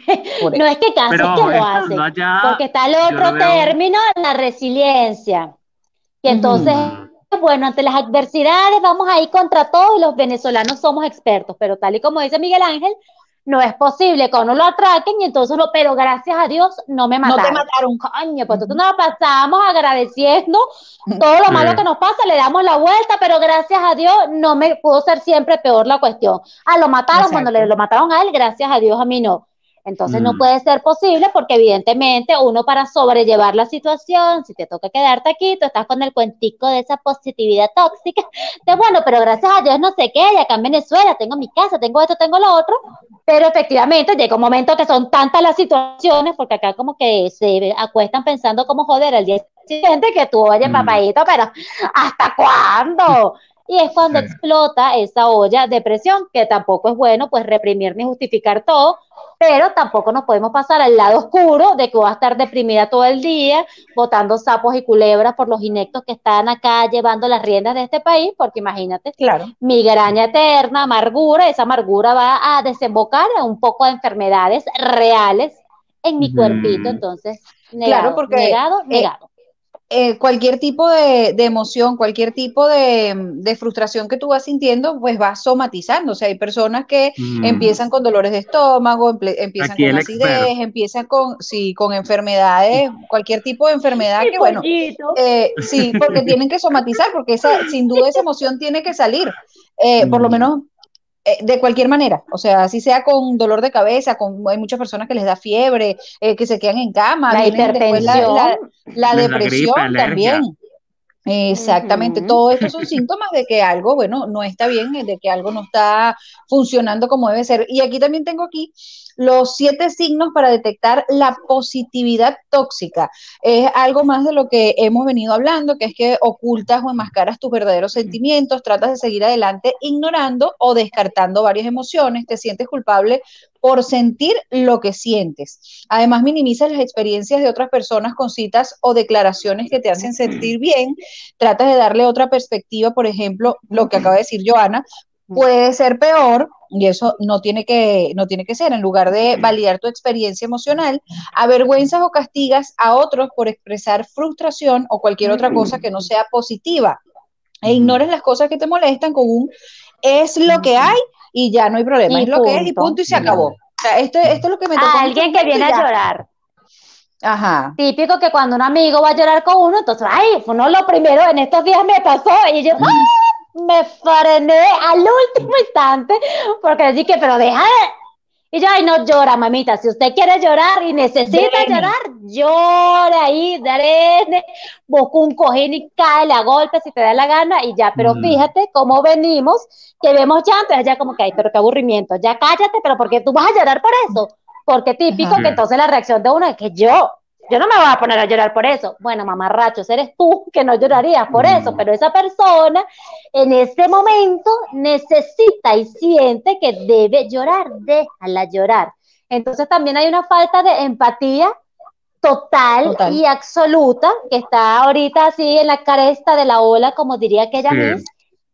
No es que casi, Pero es que lo hacen. allá, Porque está el otro veo. término, la resiliencia. Y entonces, bueno, ante las adversidades vamos a ir contra todo y los venezolanos somos expertos, pero tal y como dice Miguel Ángel, no es posible que uno lo atraquen y entonces lo, pero gracias a Dios no me No te mataron. mataron. Coño, pues nosotros nos pasamos agradeciendo todo lo Sí. malo que nos pasa, le damos la vuelta, pero gracias a Dios no me pudo ser siempre peor la cuestión. Ah, lo mataron cuando le, lo mataron a él, gracias a Dios a mí no. Entonces no Mm. puede ser posible porque evidentemente uno para sobrellevar la situación, si te toca quedarte aquí, tú estás con el cuentico de esa positividad tóxica, de bueno, pero gracias a Dios no sé qué, y acá en Venezuela tengo mi casa, tengo esto, tengo lo otro, pero efectivamente llega un momento que son tantas las situaciones, porque acá como que se acuestan pensando cómo joder al día siguiente que tú, oye, Mm. papadito, pero ¿hasta cuándo? Y es cuando explota esa olla de presión, que tampoco es bueno, pues reprimir ni justificar todo, pero tampoco nos podemos pasar al lado oscuro de que voy a estar deprimida todo el día, botando sapos y culebras por los inectos que están acá llevando las riendas de este país, porque imagínate, claro. migraña eterna, amargura, esa amargura va a desembocar en un poco de enfermedades reales en mi cuerpito, entonces, negado, claro, porque, negado, eh, negado. Eh, cualquier tipo de, de, emoción, cualquier tipo de, de, frustración que tú vas sintiendo, pues va somatizando. O sea, hay personas que mm. empiezan con dolores de estómago, empiezan Aquí con acidez, empiezan con, sí, con enfermedades, cualquier tipo de enfermedad que, bueno, eh, sí, porque tienen que somatizar, porque esa, sin duda esa emoción tiene que salir. Eh, mm. Por lo menos eh, de cualquier manera, o sea, si sea con dolor de cabeza, con, hay muchas personas que les da fiebre, eh, que se quedan en cama, la hipertensión, la, la, depresión también. Exactamente, todo esto son síntomas de que algo, bueno, no está bien, de que algo no está funcionando como debe ser. Y aquí también tengo aquí los siete signos para detectar la positividad tóxica. Es algo más de lo que hemos venido hablando, que es que ocultas o enmascaras tus verdaderos sentimientos, tratas de seguir adelante ignorando o descartando varias emociones, te sientes culpable por sentir lo que sientes. Además, minimizas las experiencias de otras personas con citas o declaraciones que te hacen sentir bien. Tratas de darle otra perspectiva, por ejemplo, lo que acaba de decir Joana, puede ser peor y eso no tiene que no tiene que ser. En lugar de validar tu experiencia emocional avergüenzas o castigas a otros por expresar frustración o cualquier otra cosa que no sea positiva. E ignores las cosas que te molestan con un es lo que hay y ya no hay problema. Es lo que es y punto. y se acabó. O sea, esto, esto es lo que me tocó alguien que viene a llorar. Ajá. Típico que cuando un amigo va a llorar con uno, entonces, ay, fue no lo primero, en estos días me pasó, y yo, ¡ah! me frené al último instante porque dije, pero deja Y yo, ay, no llora, mamita. Si usted quiere llorar y necesita llorar, llore ahí, daré, busca un cojín y cae la golpe si te da la gana y ya. Pero mm. fíjate cómo venimos, que vemos llanto, ya como que, ay, pero qué aburrimiento. Ya cállate, pero porque tú vas a llorar por eso? Porque típico que entonces la reacción de uno es que yo, yo no me voy a poner a llorar por eso. Bueno, mamarrachos, eres tú que no llorarías por eso, mm. pero esa persona en ese momento necesita y siente que debe llorar, déjala llorar. Entonces también hay una falta de empatía total, y absoluta que está ahorita así en la caresta de la ola, como diría aquella Miss,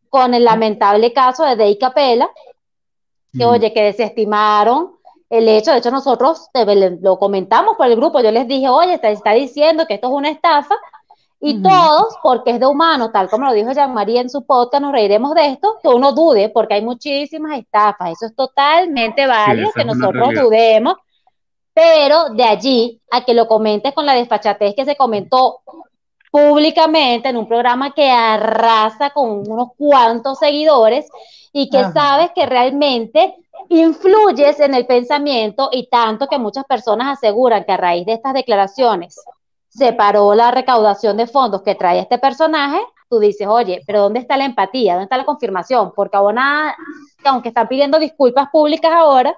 con el lamentable caso de Dei Capella, que mm. oye, que desestimaron el hecho, de hecho nosotros lo comentamos por el grupo, yo les dije, oye, está, está diciendo que esto es una estafa, y todos, porque es de humano, tal como lo dijo Jean-Marie en su podcast, nos reiremos de esto, que uno dude, porque hay muchísimas estafas, eso es totalmente válido, que nosotros dudemos, pero de allí a que lo comentes con la desfachatez que se comentó públicamente en un programa que arrasa con unos cuantos seguidores y que sabes que realmente influyes en el pensamiento y tanto que muchas personas aseguran que a raíz de estas declaraciones se paró la recaudación de fondos que trae este personaje, tú dices, oye, pero ¿dónde está la empatía? ¿Dónde está la confirmación? Porque ahora, aunque están pidiendo disculpas públicas ahora,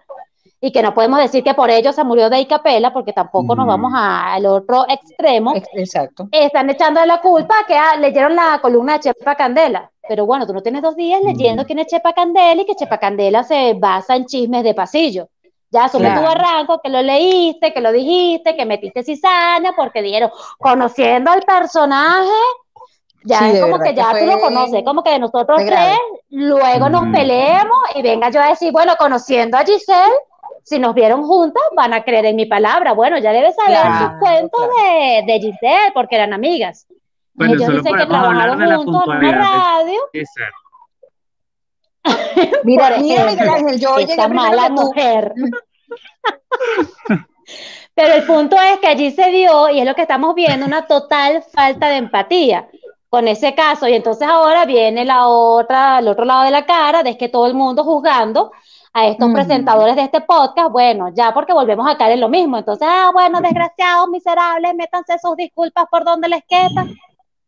y que no podemos decir que por ello se murió de Icapela, porque tampoco nos vamos al otro extremo. Exacto. Están echando la culpa que ah, leyeron la columna de Chepa Candela. Pero bueno, tú no tienes dos días leyendo quién es Chepa Candela y que Chepa Candela se basa en chismes de pasillo. Ya asume tu barranco, que lo leíste, que lo dijiste, que metiste cizaña, porque dijeron, conociendo al personaje, ya es como que ya tú lo conoces, como que nosotros tres, luego nos peleemos y venga yo a decir, bueno, conociendo a Giselle, si nos vieron juntas, van a creer en mi palabra. Bueno, ya debes saber claro, sus cuentos de, de, Giselle, porque eran amigas. Bueno, Ellos dicen que trabajaron juntos en una radio. mira, mira, Miguel Ángel, yo Esta mala mujer. Pero el punto es que allí se dio, y es lo que estamos viendo, una total falta de empatía con ese caso. Y entonces ahora viene la otra, el otro lado de la cara, de que todo el mundo juzgando a estos presentadores de este podcast, bueno, ya porque volvemos a caer en lo mismo. Entonces, ah, bueno, desgraciados, miserables, métanse sus disculpas por donde les queda.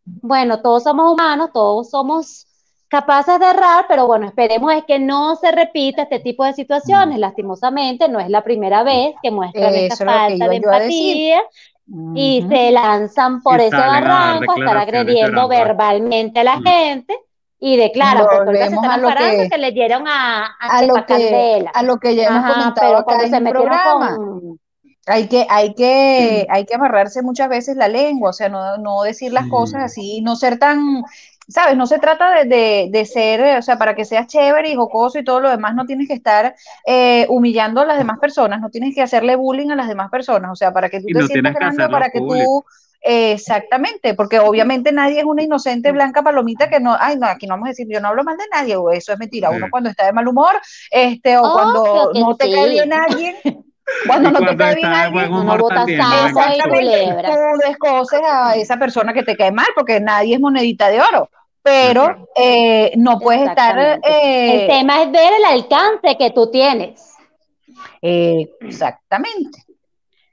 Bueno, todos somos humanos, todos somos capaces de errar, pero bueno, esperemos es que no se repita este tipo de situaciones. Lastimosamente, no es la primera vez que muestran esta falta de empatía y se lanzan por ese barranco a estar agrediendo verbalmente a la gente Y de claro, volvemos a lo que, que le dieron a, a, a lo que, a lo que ya hemos Ajá, comentado acá en el programa. Con... Hay que, hay, que, hay que amarrarse muchas veces la lengua, o sea, no, no decir las sí. cosas así, no ser tan, ¿sabes? No se trata de, de, de, ser, o sea, para que seas chévere y jocoso y todo lo demás, no tienes que estar eh, humillando a las demás personas, no tienes que hacerle bullying a las demás personas, o sea, para que tú y te no sientas grande, para que tú Exactamente, porque obviamente nadie es una inocente blanca palomita que no, ay, no, aquí no vamos a decir, yo no hablo mal de nadie, o eso es mentira. Uno cuando está de mal humor, este, o oh, cuando no te sí. cae bien alguien, cuando no te cae bien alguien, uno bota salsa y culebra. Descoces a esa persona que te cae mal, porque nadie es monedita de oro. Pero eh, no puedes estar. Eh, el tema es ver el alcance que tú tienes. Eh, exactamente.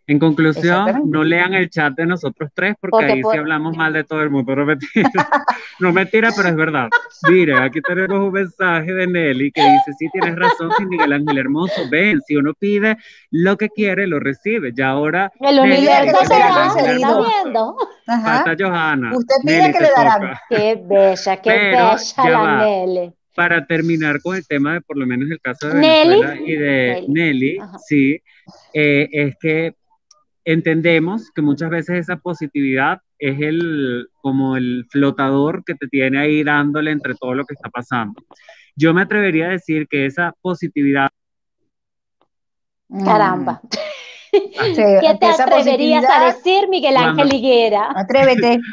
En conclusión, no lean el chat de nosotros tres porque, porque ahí por... sí hablamos mal de todo el mundo. No mentira, no mentira, pero es verdad. Mire, aquí tenemos un mensaje de Nelly que dice, sí, tienes razón, Miguel Ángel Hermoso, ven, si uno pide lo que quiere, lo recibe. Ya ahora... El universo se va, se está viendo. Falta Johanna. Usted pide Nelly que le darán. Qué bella, qué pero, bella la va. Nelly para terminar con el tema de por lo menos el caso de Venezuela Nelly. y de Nelly, Nelly sí, eh, es que entendemos que muchas veces esa positividad es el como el flotador que te tiene ahí dándole entre todo lo que está pasando. Yo me atrevería a decir que esa positividad Caramba. Sí, ¿Qué te atreverías a decir, Miguel Ángel Higuera? Atrévete.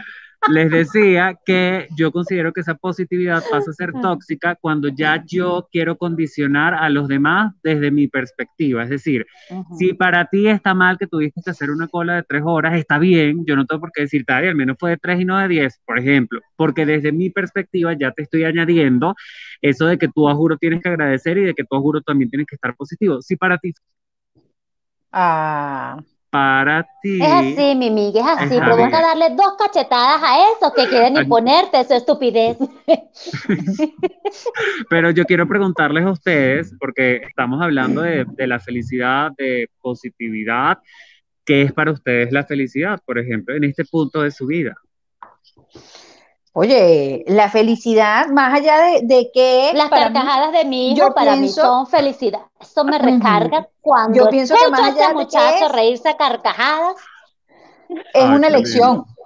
Les decía que yo considero que esa positividad pasa a ser tóxica cuando ya yo quiero condicionar a los demás desde mi perspectiva. Es decir, uh -huh. si para ti está mal que tuviste que hacer una cola de tres horas, está bien, yo no tengo por qué decirte, al menos fue de tres y no de diez, por ejemplo, porque desde mi perspectiva ya te estoy añadiendo eso de que tú a juro tienes que agradecer y de que tú a juro también tienes que estar positivo. Si para ti... Ah para ti. Es así, mi Miguel, es así. Provoca darle dos cachetadas a esos que quieren imponerte su estupidez. Pero yo quiero preguntarles a ustedes, porque estamos hablando de, de la felicidad, de positividad. ¿Qué es para ustedes la felicidad, por ejemplo, en este punto de su vida? Oye, la felicidad, más allá de, de que... Las carcajadas mí, de mi hijo para pienso, mí son felicidad. Eso me recarga uh -huh. cuando yo pienso que más allá a ese muchacho es, reírse a carcajadas. Es ah, una elección. Bien.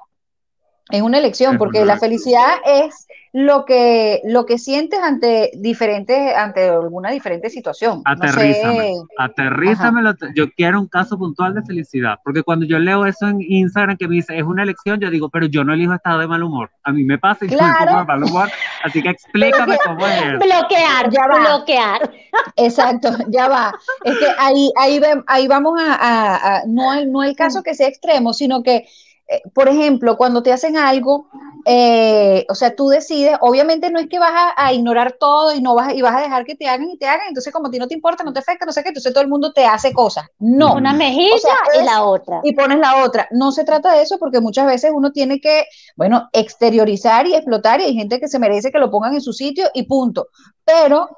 Es una elección, es porque una la felicidad es lo que, lo que sientes ante diferentes, ante alguna diferente situación. Aterrízame, no sé. aterrízame. Yo quiero un caso puntual de felicidad, porque cuando yo leo eso en Instagram que me dice es una elección, yo digo, pero yo no elijo estado de mal humor. A mí me pasa y claro. yo me pongo de mal humor, así que explícame cómo es. Bloquear, ya va. bloquear. Exacto, ya va. Es que ahí, ahí, ahí vamos a, a, a no, el, no el caso que sea extremo, sino que eh, por ejemplo, cuando te hacen algo, eh, o sea, tú decides, obviamente no es que vas a, a, ignorar todo y no vas y vas a dejar que te hagan y te hagan, entonces como a ti no te importa, no te afecta, no sé qué, entonces todo el mundo te hace cosas. No. Una mejilla o sea, y la otra. Y pones la otra. No se trata de eso porque muchas veces uno tiene que, bueno, exteriorizar y explotar y hay gente que se merece que lo pongan en su sitio y punto. Pero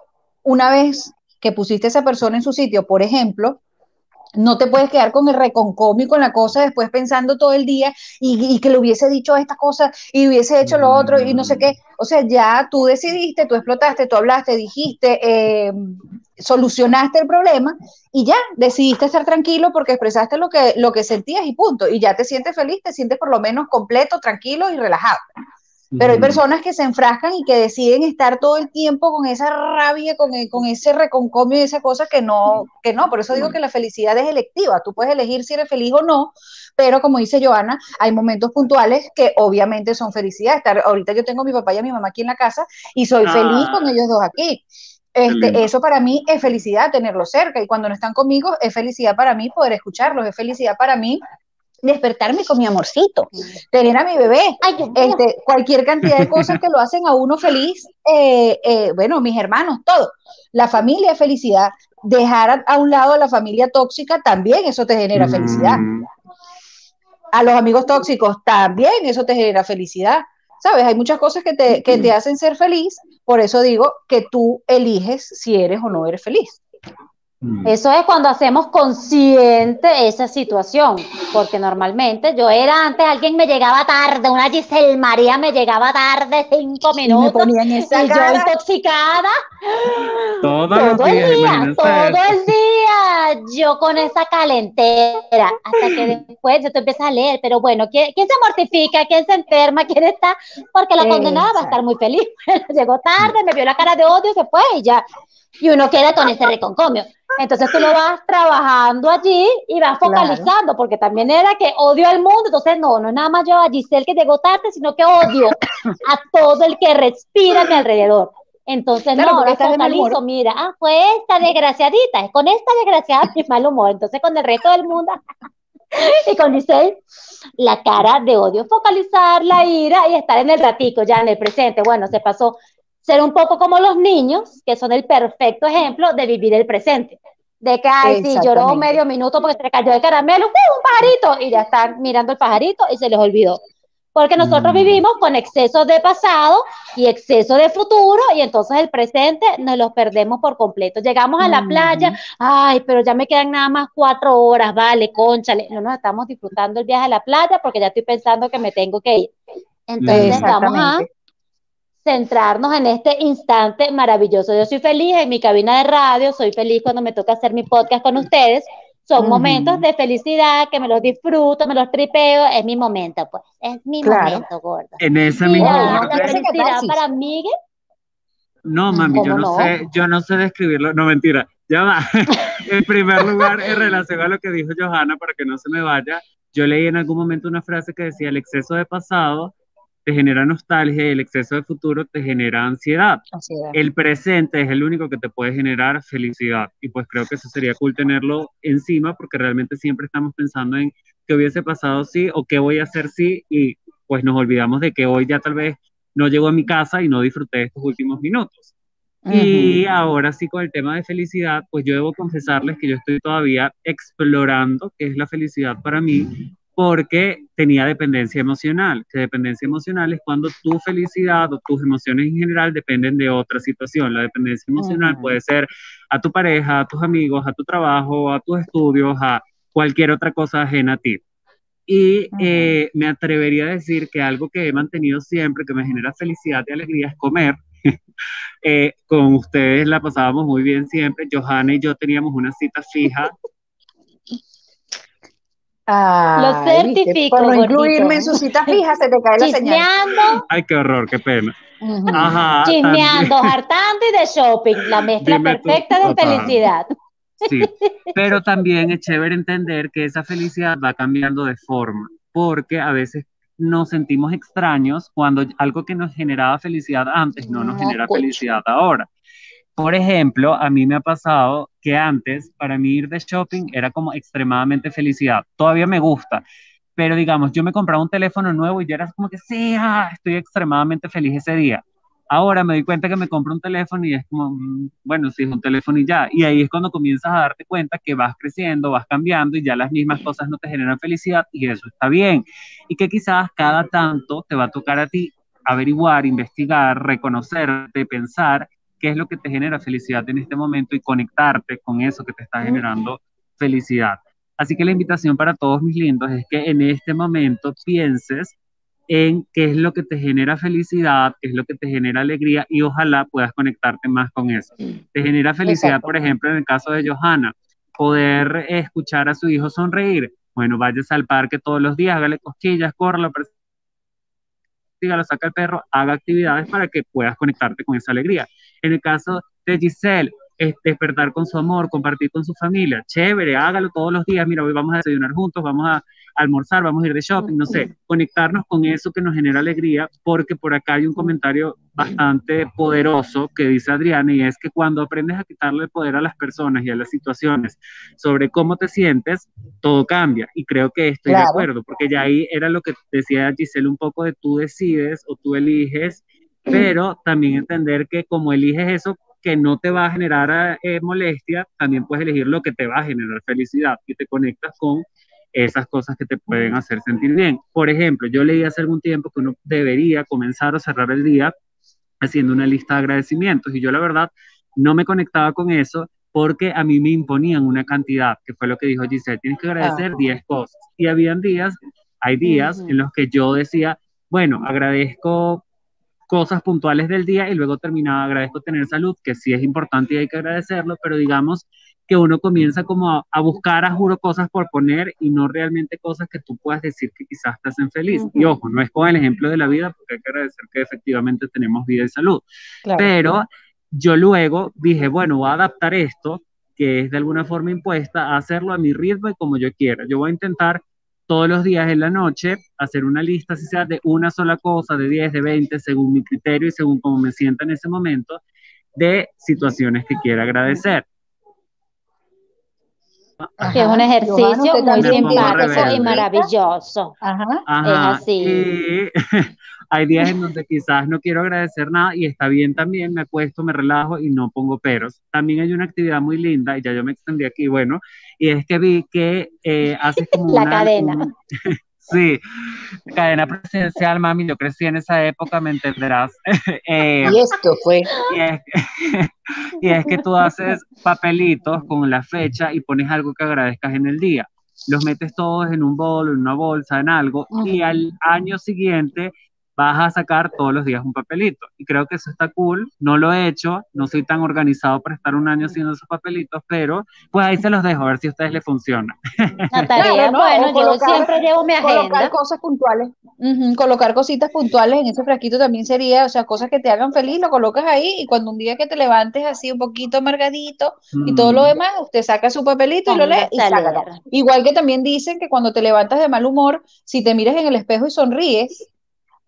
una vez que pusiste a esa persona en su sitio, por ejemplo, no te puedes quedar con el reconcomio con la cosa después pensando todo el día y, y, que le hubiese dicho esta cosa y hubiese hecho lo otro y no sé qué. O sea, ya tú decidiste, tú explotaste, tú hablaste, dijiste, eh, solucionaste el problema y ya decidiste estar tranquilo porque expresaste lo que, lo que sentías y punto. Y ya te sientes feliz, te sientes por lo menos completo, tranquilo y relajado. Pero hay personas que se enfrascan y que deciden estar todo el tiempo con esa rabia, con, el, con ese reconcomio y esa cosa que no, que no. Por eso digo que la felicidad es electiva. Tú puedes elegir si eres feliz o no, pero como dice Joana, hay momentos puntuales que obviamente son felicidad. Estar, ahorita yo tengo a mi papá y a mi mamá aquí en la casa y soy ah. feliz con ellos dos aquí. Este, eso para mí es felicidad, tenerlos cerca. Y cuando no están conmigo, es felicidad para mí poder escucharlos, es felicidad para mí despertarme con mi amorcito, tener a mi bebé, Ay, este, cualquier cantidad de cosas que lo hacen a uno feliz, eh, eh, bueno, mis hermanos, todo. La familia es felicidad. Dejar a, a, un lado a la familia tóxica también eso te genera felicidad. Mm. A los amigos tóxicos también eso te genera felicidad. ¿Sabes? Hay muchas cosas que te, que te hacen ser feliz, por eso digo que tú eliges si eres o no eres feliz. Mm. Eso es cuando hacemos consciente esa situación, porque normalmente yo era antes, alguien me llegaba tarde, una Giselle María me llegaba tarde cinco minutos y, esa yo intoxicada todo, el día, todo el día, yo con esa calentera, hasta que después tú empiezas a leer, pero bueno, ¿quién, se mortifica? ¿Quién se enferma? ¿Quién está? Porque la condenada va a estar muy feliz, llegó tarde, me vio la cara de odio, se fue y ya, y uno queda con ese reconcomio. Entonces tú lo vas trabajando allí y vas focalizando, porque también era que odio al mundo, entonces no, no es nada más yo a Giselle que llegó tarde, sino que odio a todo el que respira a mi alrededor. Entonces, no, ahora focalizo, mira, ah, fue esta desgraciadita, es con esta desgraciada mi mal humor. Entonces, con el resto del mundo y con Giselle, la cara de odio, focalizar la ira y estar en el ratico, ya en el presente. Bueno, se pasó ser un poco como los niños, que son el perfecto ejemplo de vivir el presente. De que, ay, sí, lloró medio minuto porque se le cayó el caramelo, ¡uh, un pajarito, y ya están mirando el pajarito y se les olvidó. Porque nosotros mm. vivimos con exceso de pasado y exceso de futuro, y entonces el presente nos lo perdemos por completo. Llegamos a la playa, ay, pero ya me quedan nada más cuatro horas, vale, conchale. No nos estamos disfrutando el viaje a la playa porque ya estoy pensando que me tengo que ir. Entonces vamos a centrarnos en este instante maravilloso. Yo soy feliz en mi cabina de radio, soy feliz cuando me toca hacer mi podcast con ustedes. Son momentos de felicidad que me los disfruto, me los tripeo, es mi momento, pues, es mi momento, gordo. En ese mismo momento. felicidad para Miguel? No, mami, yo no, sé, yo no sé describirlo, no mentira, ya va. en primer lugar, en relación a lo que dijo Johanna, para que no se me vaya, yo leí en algún momento una frase que decía, el exceso de pasado te genera nostalgia y el exceso de futuro te genera ansiedad. El presente es el único que te puede generar felicidad. Y pues creo que eso sería cool tenerlo encima porque realmente siempre estamos pensando en qué hubiese pasado si o qué voy a hacer si y pues nos olvidamos de que hoy ya tal vez no llego a mi casa y no disfruté estos últimos minutos. Y ahora sí con el tema de felicidad, pues yo debo confesarles que yo estoy todavía explorando qué es la felicidad para mí, porque tenía dependencia emocional, que dependencia emocional es cuando tu felicidad o tus emociones en general dependen de otra situación. La dependencia emocional puede ser a tu pareja, a tus amigos, a tu trabajo, a tus estudios, a cualquier otra cosa ajena a ti. Y eh, me atrevería a decir que algo que he mantenido siempre, que me genera felicidad y alegría, es comer. Eh, con ustedes la pasábamos muy bien siempre. Johanna y yo teníamos una cita fija lo certifico. Por no incluirme en su cita fija, se te cae la señal. Ay, qué horror, qué pena. Ajá, Chismeando, hartando y de shopping, la mezcla perfecta de felicidad. Sí, pero también es chévere entender que esa felicidad va cambiando de forma, porque a veces nos sentimos extraños cuando algo que nos generaba felicidad antes no nos genera felicidad ahora. Por ejemplo, a mí me ha pasado que antes para mí ir de shopping era como extremadamente felicidad. Todavía me gusta, pero digamos, yo me compraba un teléfono nuevo y yo era como que sí, ah, estoy extremadamente feliz ese día. Ahora me doy cuenta que me compro un teléfono y es como, mm, bueno, sí, es un teléfono y ya. Y ahí es cuando comienzas a darte cuenta que vas creciendo, vas cambiando y ya las mismas cosas no te generan felicidad y eso está bien. Y que quizás cada tanto te va a tocar a ti averiguar, investigar, reconocerte, pensar qué es lo que te genera felicidad en este momento y conectarte con eso que te está generando felicidad. Así que la invitación para todos mis lindos es que en este momento pienses en qué es lo que te genera felicidad, qué es lo que te genera alegría y ojalá puedas conectarte más con eso. Te genera felicidad, por ejemplo, en el caso de Johanna, poder escuchar a su hijo sonreír. Bueno, vayas al parque todos los días, hágale cosquillas, corra, lo saca el perro, haga actividades para que puedas conectarte con esa alegría. En el caso de Giselle, es despertar con su amor, compartir con su familia, chévere, hágalo todos los días, mira, hoy vamos a desayunar juntos, vamos a almorzar, vamos a ir de shopping, no sé, conectarnos con eso que nos genera alegría, porque por acá hay un comentario bastante poderoso que dice Adriana y es que cuando aprendes a quitarle el poder a las personas y a las situaciones sobre cómo te sientes, todo cambia. Y creo que estoy de acuerdo, porque ya ahí era lo que decía Giselle un poco de tú decides o tú eliges, pero también entender que como eliges eso que no te va a generar eh, molestia, también puedes elegir lo que te va a generar felicidad y te conectas con esas cosas que te pueden hacer sentir bien. Por ejemplo, yo leí hace algún tiempo que uno debería comenzar a cerrar el día haciendo una lista de agradecimientos y yo la verdad no me conectaba con eso porque a mí me imponían una cantidad, que fue lo que dijo Giselle, tienes que agradecer 10 cosas. Y habían días, hay días en los que yo decía, bueno, agradezco cosas puntuales del día y luego terminaba, agradezco tener salud, que sí es importante y hay que agradecerlo, pero digamos que uno comienza como a, buscar a juro cosas por poner y no realmente cosas que tú puedas decir que quizás te hacen feliz. Y ojo, no es con el ejemplo de la vida, porque hay que agradecer que efectivamente tenemos vida y salud. Pero yo luego dije, bueno, voy a adaptar esto, que es de alguna forma impuesta, a hacerlo a mi ritmo y como yo quiera. Yo voy a intentar todos los días en la noche hacer una lista, si sea de una sola cosa, de 10, de 20, según mi criterio y según cómo me sienta en ese momento, de situaciones que quiera agradecer. que es un ejercicio muy simpático y maravilloso. Ajá. Es así. hay días en donde quizás no quiero agradecer nada y está bien también, me acuesto, me relajo y no pongo peros. También hay una actividad muy linda, y ya yo me extendí aquí, bueno, y es que vi que eh, hace como La cadena. sí, cadena presidencial, mami, yo crecí en esa época, me entenderás. Eh, y esto fue. Y es, y es que tú haces papelitos con la fecha y pones algo que agradezcas en el día los metes todos en un bol, en una bolsa, en algo, y al año siguiente vas a sacar todos los días un papelito. Y creo que eso está cool. No lo he hecho, no soy tan organizado para estar un año haciendo esos papelitos, pero pues ahí se los dejo a ver si a ustedes les funciona. Natalia, bueno, yo siempre llevo mi agenda. Colocar cosas puntuales, colocar cositas puntuales en ese frasquito también sería, o sea, cosas que te hagan feliz, lo colocas ahí y cuando un día que te levantes así un poquito amargadito y todo lo mm. demás, usted saca su papelito y lo lee y. Igual que también dicen que cuando te levantas de mal humor, si te miras en el espejo y sonríes,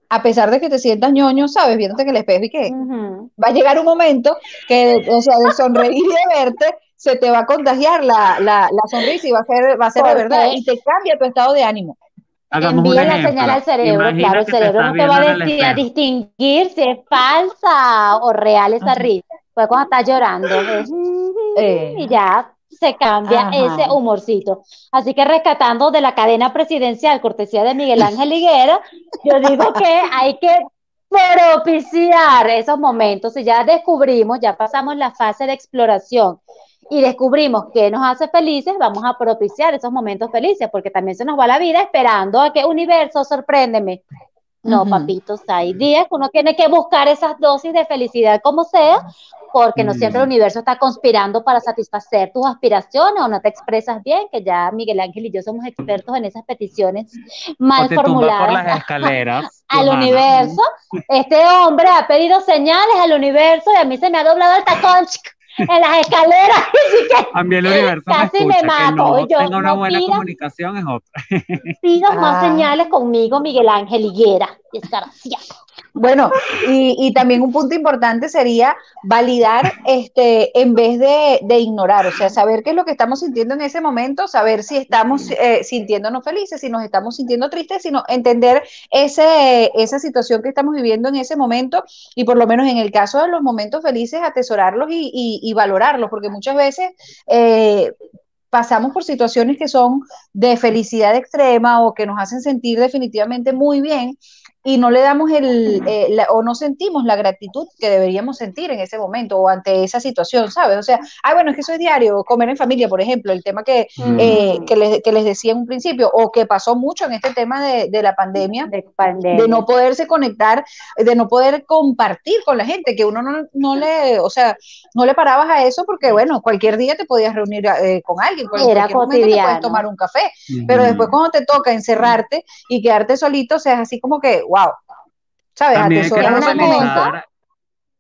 a pesar de que te sientas ñoño, sabes, viéndote en el espejo y que va a llegar un momento que, o sea, de sonreír y de verte, se te va a contagiar la, la, la sonrisa y va a ser, va a ser de verdad y te cambia tu estado de ánimo. Envía la señal al cerebro, claro, el cerebro no te va a, decir, a distinguir si es falsa o real esa risa. Pues cuando estás llorando, eh. y ya se cambia ese humorcito. Así que rescatando de la cadena presidencial, cortesía de Miguel Ángel Higuera, yo digo que hay que propiciar esos momentos. Y ya descubrimos, ya pasamos la fase de exploración y descubrimos que nos hace felices, vamos a propiciar esos momentos felices, porque también se nos va la vida esperando a que universo sorpréndeme. No, papitos, hay días que uno tiene que buscar esas dosis de felicidad como sea, porque no siempre el mm. universo está conspirando para satisfacer tus aspiraciones o no te expresas bien, que ya Miguel Ángel y yo somos expertos en esas peticiones mal formuladas. Por las escaleras. al universo. Este hombre ha pedido señales al universo y a mí se me ha doblado el tacón en las escaleras. a mí el universo casi me, mato. yo, tenga una buena comunicación es otra. Pidas más ah. señales conmigo, Miguel Ángel Higuera. Desgraciado. Bueno, y, y, también un punto importante sería validar este, en vez de, de, ignorar, o sea, saber qué es lo que estamos sintiendo en ese momento, saber si estamos eh, sintiéndonos felices, si nos estamos sintiendo tristes, sino entender ese, esa situación que estamos viviendo en ese momento y por lo menos en el caso de los momentos felices, atesorarlos y, y, valorarlos, porque muchas veces... Eh, pasamos por situaciones que son de felicidad extrema o que nos hacen sentir definitivamente muy bien y no le damos el, eh, o no sentimos la gratitud que deberíamos sentir en ese momento o ante esa situación, ¿sabes? O sea, ay, bueno, es que eso es diario, comer en familia, por ejemplo, el tema que, eh, que, les, que, les, decía en un principio, o que pasó mucho en este tema de, de la pandemia, de, de, no poderse conectar, de no poder compartir con la gente, que uno no, no, le, o sea, no le parabas a eso porque, bueno, cualquier día te podías reunir eh, con alguien, cualquier Era momento te puedes tomar un café, pero después cuando te toca encerrarte y quedarte solito, o sea, es así como que, wow, ¿sabes? También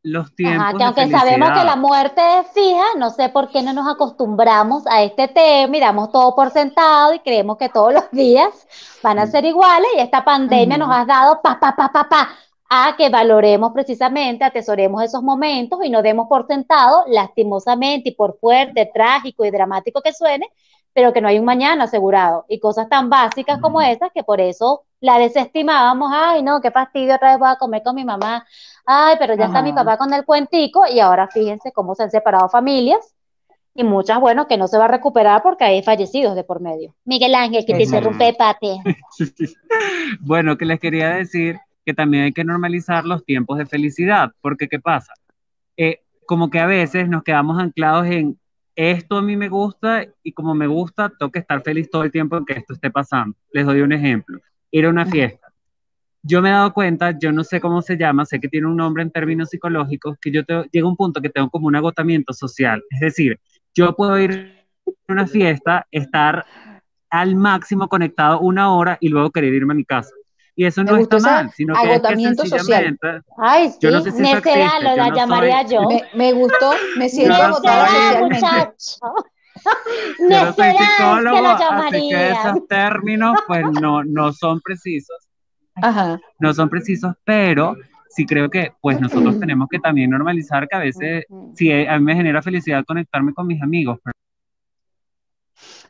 los tiempos. que aunque sabemos que la muerte es fija, no sé por qué no nos acostumbramos a este tema y damos todo por sentado y creemos que todos los días van a mm. ser iguales y esta pandemia nos ha dado pa, pa, pa, pa, pa, a que valoremos precisamente, atesoremos esos momentos y no demos por sentado, lastimosamente y por fuerte, trágico y dramático que suene, pero que no hay un mañana asegurado. Y cosas tan básicas como esas que por eso la desestimábamos. Ay, no, qué fastidio, otra vez voy a comer con mi mamá. Ay, pero ya está mi papá con el cuentico y ahora fíjense cómo se han separado familias y muchas, bueno, que no se va a recuperar porque hay fallecidos de por medio. Miguel Ángel, que te interrumpe, Pate. bueno, que les quería decir que también hay que normalizar los tiempos de felicidad, porque ¿qué pasa? Eh, como que a veces nos quedamos anclados en esto a mí me gusta y como me gusta, tengo que estar feliz todo el tiempo en que esto esté pasando. Les doy un ejemplo. Ir a una fiesta. Yo me he dado cuenta, yo no sé cómo se llama, sé que tiene un nombre en términos psicológicos, que yo te, llega un punto que tengo como un agotamiento social. Es decir, yo puedo ir a una fiesta, estar al máximo conectado una hora y luego querer irme a mi casa. Y eso no está mal, sino que agotamiento social. Ay, sí, yo no sé si lo la llamaría yo. Me, gustó, me siento agotada socialmente. yo no soy psicólogo, así que esos términos pues no, no son precisos. Ajá. No son precisos, pero sí creo que pues nosotros tenemos que también normalizar que a veces, sí, a mí me genera felicidad conectarme con mis amigos, pero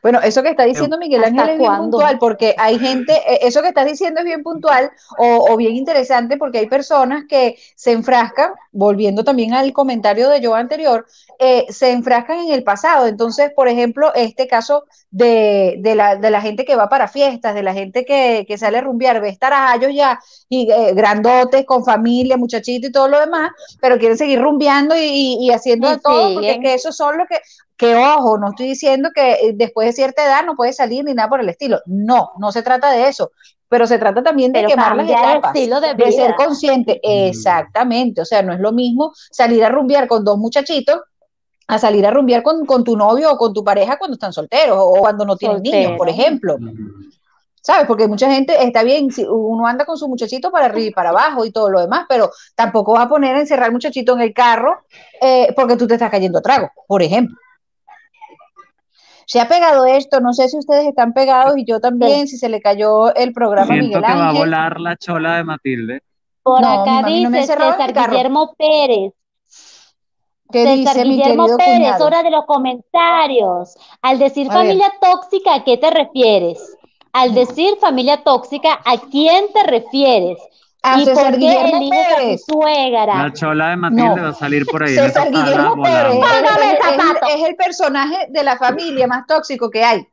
bueno, eso que está diciendo Miguel Ángel es bien puntual, porque hay gente, eh, eso que estás diciendo es bien puntual o, bien interesante, porque hay personas que se enfrascan, volviendo también al comentario de yo anterior, eh, se enfrascan en el pasado. Entonces, por ejemplo, este caso de, la, gente que va para fiestas, de la gente que, sale a rumbear, ve estar a ellos ya y eh, grandotes, con familia, muchachitos y todo lo demás, pero quieren seguir rumbeando y, haciendo todo, porque que eso son lo que, que ojo, no estoy diciendo que eh, después de cierta edad no puede salir ni nada por el estilo. No, no se trata de eso. Pero se trata también de quemar las etapas, de, ser consciente. Exactamente. O sea, no es lo mismo salir a rumbear con dos muchachitos a salir a rumbear con, tu novio o con tu pareja cuando están solteros o cuando no tienen niños, por ejemplo. ¿Sabes? Porque mucha gente está bien, si uno anda con su muchachito para arriba y para abajo y todo lo demás, pero tampoco va a poner a encerrar al muchachito en el carro eh, porque tú te estás cayendo a trago, por ejemplo se ha pegado esto, no sé si ustedes están pegados y yo también, si se le cayó el programa Siento Miguel que va a volar la chola de Matilde. Por acá dice César Guillermo Pérez. ¿Qué César Guillermo Pérez, hora de los comentarios. Al decir familia tóxica, ¿a qué te refieres? Al decir familia tóxica, ¿a quién te refieres? A ¿Y César Guillermo Pérez. Suegra? La chola de Matilde va a salir por ahí. César Guillermo Pérez es, el personaje de la familia más tóxico que hay.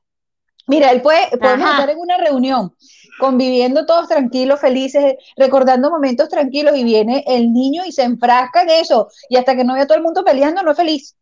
Mira, él puede, podemos estar en una reunión, conviviendo todos tranquilos, felices, recordando momentos tranquilos y viene el niño y se enfrasca en eso y hasta que no vea todo el mundo peleando no es feliz.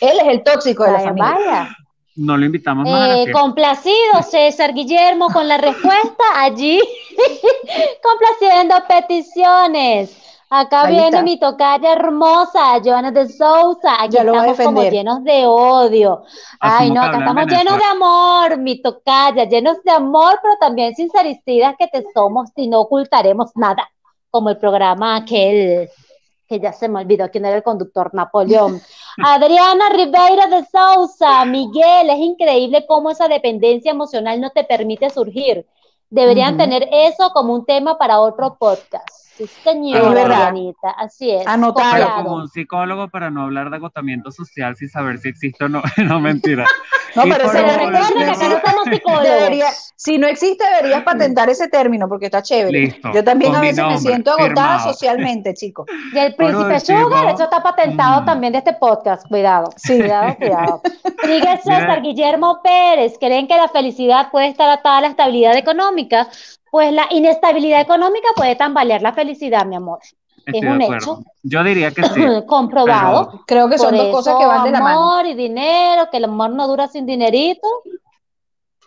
Él es el tóxico de la familia. Vaya no lo invitamos más. Eh, complacido César Guillermo con la respuesta allí, complaciendo peticiones. Acá viene mi tocaya hermosa, Joana de Sousa. Aquí estamos como llenos de odio. Ay, no, acá estamos llenos de amor, mi tocaya, llenos de amor, pero también sincericidas que te somos y no ocultaremos nada. Como el programa aquel que ya se me olvidó quién era el conductor, Napoleón. Adriana Ribeira de Sousa, Miguel, es increíble cómo esa dependencia emocional no te permite surgir. Deberían tener eso como un tema para otro podcast. Sí, señora, así es. Anotado. como un psicólogo para no hablar de agotamiento social sin saber si existe o no. no, mentira. No, pero se recuerda que acá no somos psicólogos. si no existe, deberías patentar ese término porque está chévere. Yo también a veces me siento agotada socialmente, chicos. Y el príncipe Sugar, eso está patentado mm. también de este podcast. Cuidado, sí. cuidado, cuidado. Sigue César Guillermo Pérez. ¿Creen que la felicidad puede estar atada a la estabilidad económica? Pues la inestabilidad económica puede tambalear la felicidad, mi amor. es un hecho. Yo diría que sí. Comprobado. Creo que son dos cosas que van de la mano. Amor y dinero, que el amor no dura sin dinerito.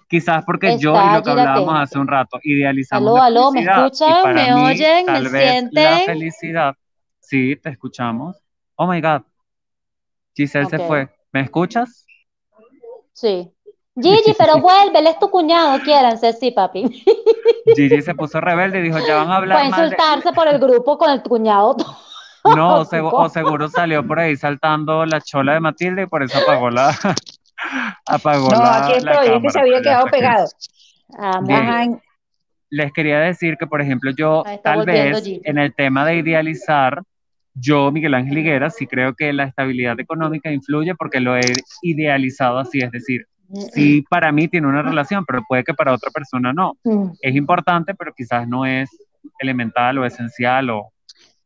Quizás porque yo y lo que hablábamos hace un rato, idealizamos aló, aló, ¿me escuchan? ¿Me oyen? ¿Me sienten? La felicidad. Sí, te escuchamos. Oh my God. Giselle se fue. ¿Me escuchas? Sí. Gigi, pero vuelve, él es tu cuñado, quiéranse, sí, papi. Gigi se puso rebelde y dijo, ya van a hablar. Fue insultarse por el grupo con el cuñado. No, o, seguro salió por ahí saltando la chola de Matilde y por eso apagó la. apagó no, aquí estoy, es que se había quedado pegado. Les quería decir que, por ejemplo, yo tal vez en el tema de idealizar, yo, Miguel Ángel Higuera, sí creo que la estabilidad económica influye porque lo he idealizado así, es decir, sí para mí tiene una relación, pero puede que para otra persona no. Mm. Es importante, pero quizás no es elemental o esencial o...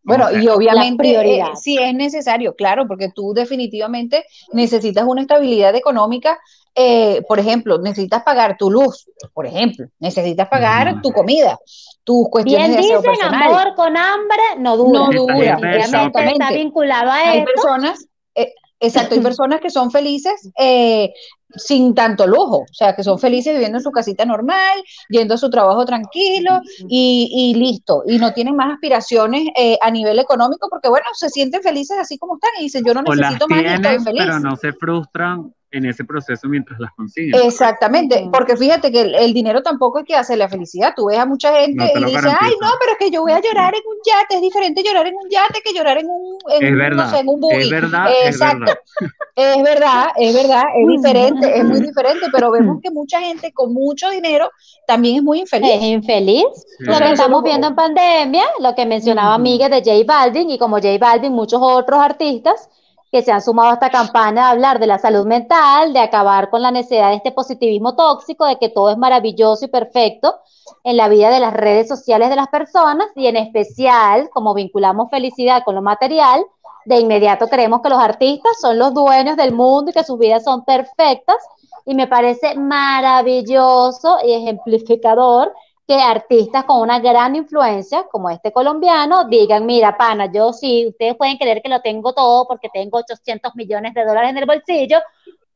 Bueno, y obviamente eh, sí es necesario, claro, porque tú definitivamente necesitas una estabilidad económica. Eh, por ejemplo, necesitas pagar tu luz, por ejemplo, necesitas pagar tu comida, tus cuestiones Bien de dicen, amor con hambre no dura. No dura, exactamente. Está vinculado a Hay personas eh, Exacto, hay personas que son felices eh, sin tanto lujo, o sea, que son felices viviendo en su casita normal, yendo a su trabajo tranquilo y, listo, y no tienen más aspiraciones eh, a nivel económico porque, bueno, se sienten felices así como están y dicen, yo no necesito más y estoy feliz. Pero no se frustran en ese proceso mientras las consiguen. Exactamente, porque fíjate que el, dinero tampoco es que hace la felicidad. Tú ves a mucha gente y dices, ay, no, pero es que yo voy a llorar en un yate. Es diferente llorar en un yate que llorar en un, en, es verdad, no sé, en un buggy. Es verdad, Exacto. Es verdad, es verdad, es diferente, es muy diferente, pero vemos que mucha gente con mucho dinero también es muy infeliz. Es infeliz. Lo que estamos viendo en pandemia, lo que mencionaba Miguel de J Balvin y como J Balvin, muchos otros artistas que se han sumado a esta campaña de hablar de la salud mental, de acabar con la necesidad de este positivismo tóxico, de que todo es maravilloso y perfecto en la vida de las redes sociales de las personas y en especial, como vinculamos felicidad con lo material, de inmediato creemos que los artistas son los dueños del mundo y que sus vidas son perfectas y me parece maravilloso y ejemplificador que artistas con una gran influencia, como este colombiano, digan, mira, pana, yo sí, ustedes pueden creer que lo tengo todo porque tengo 800 millones de dólares en el bolsillo,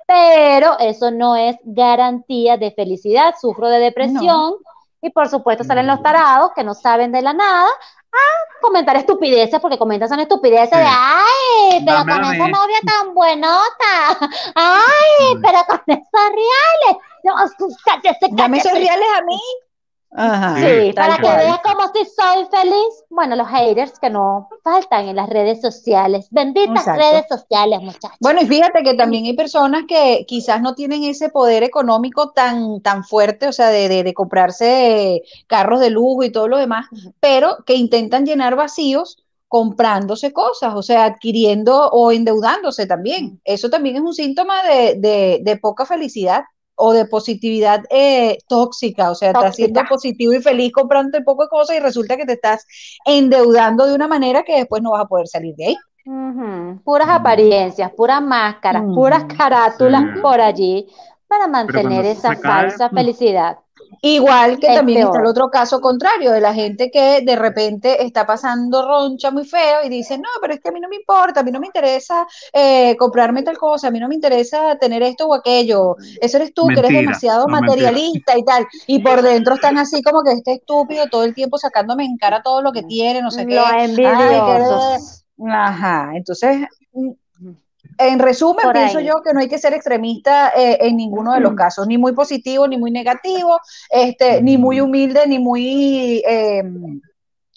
pero eso no es garantía de felicidad, sufro de depresión y por supuesto salen los tarados que no saben de la nada a comentar estupideces porque comentan son estupideces de ay, pero con esa novia tan buenota, ay, pero con esos reales, no, cállese, Dame esos reales a mí. Ajá, sí, para que veas cómo si soy feliz. Bueno, los haters que no faltan en las redes sociales. Benditas redes sociales, muchachos. Bueno, y fíjate que también hay personas que quizás no tienen ese poder económico tan, tan fuerte, o sea, de, de, comprarse carros de lujo y todo lo demás, pero que intentan llenar vacíos comprándose cosas, o sea, adquiriendo o endeudándose también. Eso también es un síntoma de, de, de poca felicidad o de positividad eh, tóxica, o sea, estás siendo positivo y feliz comprando un poco de cosas y resulta que te estás endeudando de una manera que después no vas a poder salir de ahí. Puras apariencias, puras máscaras, puras carátulas por allí para mantener esa falsa felicidad. Igual que también está el otro caso contrario, de la gente que de repente está pasando roncha muy feo y dice, no, pero es que a mí no me importa, a mí no me interesa eh, comprarme tal cosa, a mí no me interesa tener esto o aquello, eso eres tú, que eres demasiado materialista y tal, y por dentro están así como que este estúpido todo el tiempo sacándome en cara todo lo que tiene, no sé qué. Ajá, entonces en resumen, pienso yo que no hay que ser extremista eh, en ninguno de los casos, ni muy positivo, ni muy negativo, este, ni muy humilde, ni muy, eh,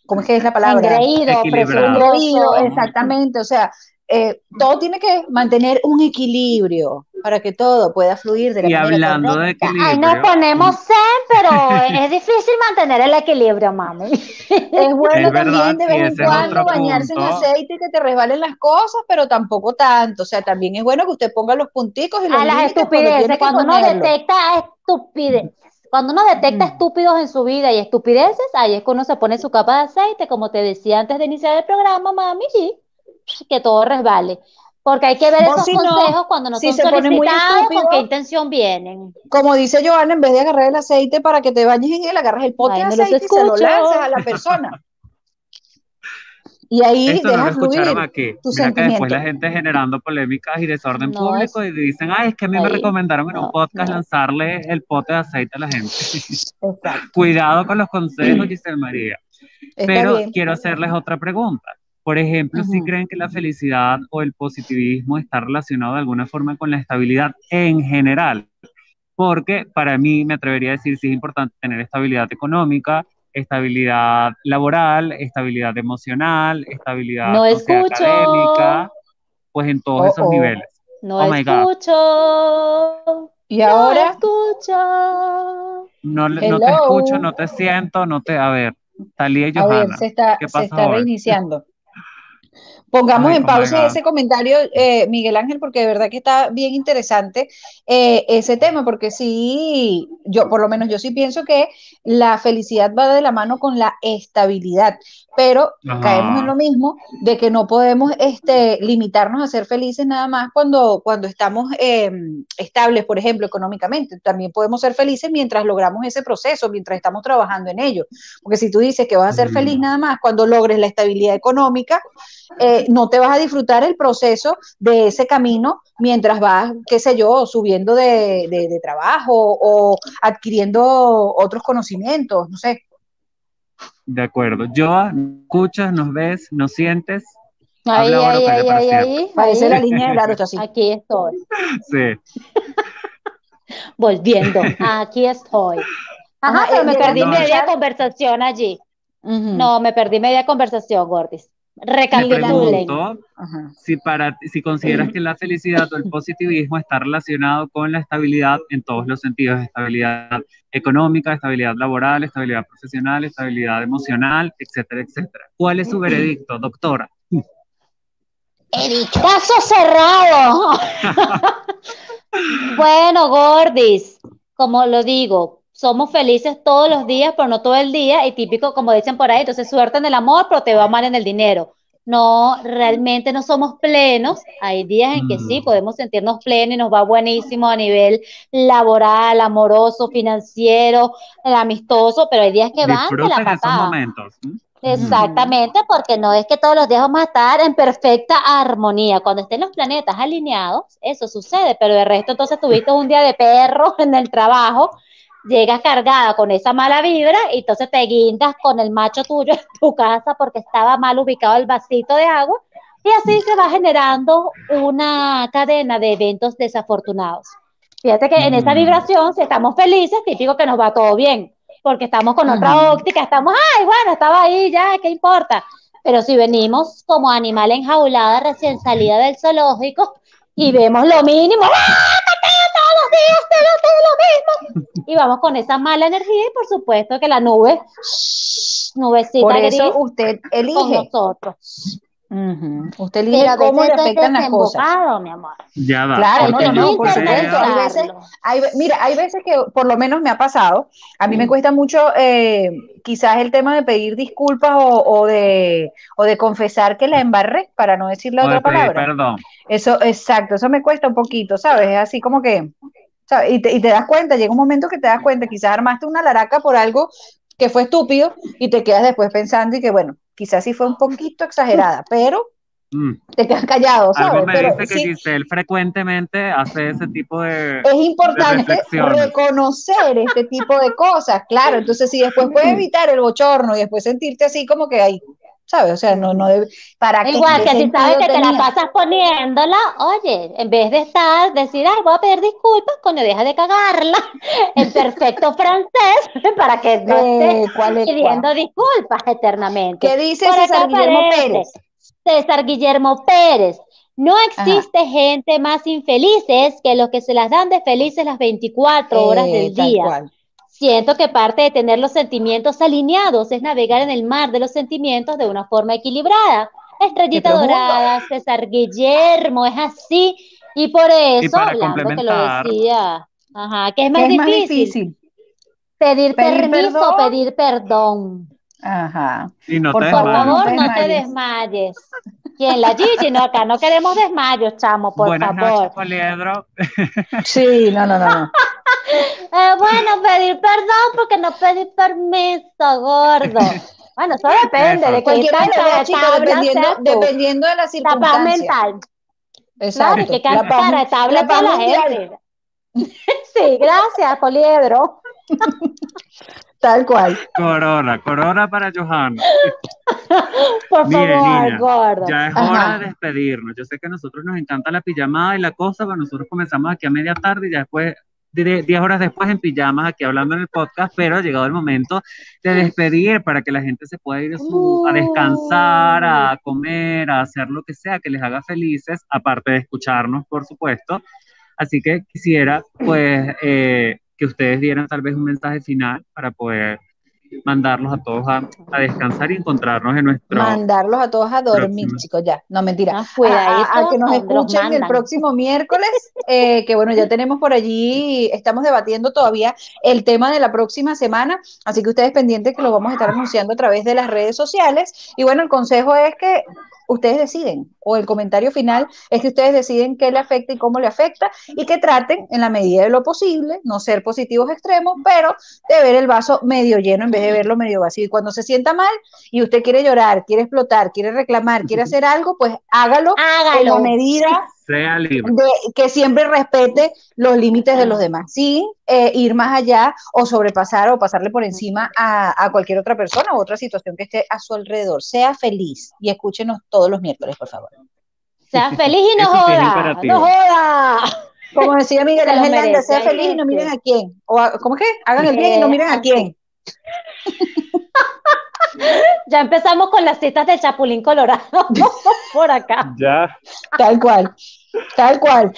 ¿cómo es que es la palabra? Engreído, exactamente, o sea, eh, todo tiene que mantener un equilibrio para que todo pueda fluir de la y hablando de equilibrio. Ay, nos ponemos zen, pero es difícil mantener el equilibrio, mami. Es bueno también de vez en cuando bañarse en aceite y que te resbalen las cosas, pero tampoco tanto. O sea, también es bueno que usted ponga los punticos y los A las estupideces, cuando uno detecta estupidez. Cuando uno detecta mm. estúpidos en su vida y estupideces, ahí es cuando uno se pone su capa de aceite, como te decía antes de iniciar el programa, mami, y que todo resbale. Porque hay que ver esos consejos cuando no son se solicitados, con qué intención vienen. Como dice Joana, en vez de agarrar el aceite para que te bañes en él, agarras el pote de aceite y se lo lanzas a la persona. Y ahí Esto dejas no fluir aquí. Mira que después la gente generando polémicas y desorden público y dicen, ay, es que a mí me recomendaron en un podcast lanzarle el pote de aceite a la gente. Cuidado con los consejos, Giselle María. Pero quiero hacerles otra pregunta. Por ejemplo, si creen que la felicidad o el positivismo está relacionado de alguna forma con la estabilidad en general, porque para mí me atrevería a decir si es importante tener estabilidad económica, estabilidad laboral, estabilidad emocional, estabilidad no académica, pues en todos esos niveles. No oh escucho. ¿Y ahora? escucho. No, no, te escucho, no te siento, no te... A ver, Talía y Johanna. A ver, se está, se está reiniciando. Pongamos en pausa ese comentario, eh, Miguel Ángel, porque de verdad que está bien interesante eh, ese tema, porque sí, yo por lo menos yo sí pienso que la felicidad va de la mano con la estabilidad pero caemos en lo mismo de que no podemos este, limitarnos a ser felices nada más cuando, cuando estamos em, estables, por ejemplo, económicamente. También podemos ser felices mientras logramos ese proceso, mientras estamos trabajando en ello. Porque si tú dices que vas a ser feliz nada más cuando logres la estabilidad económica, eh, eh, no te vas a disfrutar el proceso de ese camino mientras vas, qué sé yo, subiendo de, de trabajo o adquiriendo otros conocimientos, no sé. De acuerdo. Yo, escuchas, nos ves, nos sientes. Ahí, ahí, ahí, ahí, ahí, Parece la línea de la así. Aquí estoy. Sí. Volviendo, aquí estoy. Ajá, pero me perdí media conversación allí. No, me perdí media conversación, Gordis. Recapitulen. Si, para, si consideras que la felicidad o el positivismo está relacionado con la estabilidad en todos los sentidos, estabilidad económica, estabilidad laboral, estabilidad profesional, estabilidad emocional, etcétera, etcétera. ¿Cuál es su veredicto, doctora? Caso cerrado. bueno, Gordis, como lo digo, somos felices todos los días, pero no todo el día, y típico, como dicen por ahí, entonces suerte en el amor, pero te va mal en el dinero. No, realmente no somos plenos. Hay días en que sí, mm. podemos sentirnos plenos y nos va buenísimo a nivel laboral, amoroso, financiero, amistoso, pero hay días que van de la patada. momentos. Exactamente, porque no es que todos los días vamos a estar en perfecta armonía. Cuando estén los planetas alineados, eso sucede, pero de resto entonces tuviste un día de perro en el trabajo llegas cargada con esa mala vibra y entonces te guindas con el macho tuyo en tu casa porque estaba mal ubicado el vasito de agua y así se va generando una cadena de eventos desafortunados. Fíjate que en esa mm. vibración, si estamos felices, típico que nos va todo bien, porque estamos con otra óptica, estamos, ay, bueno, estaba ahí, ya, ¿qué importa? Pero si venimos como animal enjaulada recién salida del zoológico y vemos lo mínimo, ¡ah! todos los días te lo, lo mismo. Y vamos con esa mala energía y por supuesto que la nube, nubecita Por eso usted elige. Con nosotros. Usted elige cómo le afectan las cosas. Mi amor. Ya va. Claro, no, no, por supuesto. Hay veces, hay, mira, hay veces que por lo menos me ha pasado. A mí me cuesta mucho eh, quizás el tema de pedir disculpas o, o, de, o de confesar que la embarré, para no decir la otra palabra. Perdón. Eso, exacto, eso me cuesta un poquito, ¿sabes? Es así como que, Y, te, y te das cuenta, llega un momento que te das cuenta, quizás armaste una laraca por algo que fue estúpido y te quedas después pensando y que bueno, quizás sí fue un poquito exagerada, pero mm. te quedas callado, ¿sabes? Algo me dice que Giselle frecuentemente hace ese tipo de Es importante reconocer este tipo de cosas, claro, entonces si después puedes evitar el bochorno y después sentirte así como que hay ¿sabes? O sea, no, no debe, para Igual que si sabes que te la pasas poniéndola, oye, en vez de estar, decir, ay, voy a pedir disculpas, coño, deja de cagarla en perfecto francés para que no eh, estés pidiendo disculpas eternamente. ¿Qué dice César Guillermo Pérez? César Guillermo Pérez. No existe gente más infelices que los que se las dan de felices las 24 horas eh, del día. Siento que parte de tener los sentimientos alineados es navegar en el mar de los sentimientos de una forma equilibrada. Estrellita dorada, César Guillermo, es así. Y por eso, hablando que lo decía, ajá, que es más, difícil? Pedir, permiso o pedir perdón. Ajá. por favor, no te desmayes. ¿Quién? La Gigi, no, acá no queremos desmayos, chamo, por Buenas favor. Noches, sí, no, no, no. Eh, bueno, pedir perdón porque no pedí permiso, gordo. Bueno, eso depende de cualquier de chicos, dependiendo, dependiendo de la circunstancia. La paz mental. Exacto. Claro, que cara de tabla para la gente. sí, gracias, Poliedro. Tal cual. Corona, corona para Johanna. Por favor, gordo. Ya es hora de despedirnos. Yo sé que a nosotros nos encanta la pijamada y la cosa, pero nosotros comenzamos aquí a media tarde y ya después 10 horas después en pijamas aquí hablando en el podcast, pero ha llegado el momento de despedir para que la gente se pueda ir a, descansar, a comer, a hacer lo que sea que les haga felices, aparte de escucharnos, por supuesto. Así que quisiera, pues, eh, que ustedes dieran tal vez un mensaje final para poder mandarlos a todos a, descansar y encontrarnos en nuestro. Mandarlos a todos a dormir, chicos, ya. No, mentira. Ah, a, que nos escuchen el próximo miércoles, eh, que bueno, ya tenemos por allí, estamos debatiendo todavía el tema de la próxima semana, así que ustedes pendientes que lo vamos a estar anunciando a través de las redes sociales. Y bueno, el consejo es que ustedes deciden, o el comentario final es que ustedes deciden qué le afecta y cómo le afecta, y que traten, en la medida de lo posible, no ser positivos extremos, pero de ver el vaso medio lleno en vez de verlo medio vacío. Y cuando se sienta mal y usted quiere llorar, quiere explotar, quiere reclamar, quiere hacer algo, pues hágalo, Hágalo. la medida Sea libre. de que siempre respete los límites de los demás, sin eh, ir más allá o sobrepasar o pasarle por encima a, a cualquier otra persona u otra situación que esté a su alrededor. Sea feliz y escúchenos todos los miércoles, por favor. Sea feliz y no sí joda. No joda. Como decía Miguel Ángel Landa, merece, sea feliz y no miren a quién. O a- ¿Cómo es que? Hagan el bien y no miren a quién. Ya empezamos con las citas del Chapulín Colorado por acá. Ya. Tal cual. Tal cual.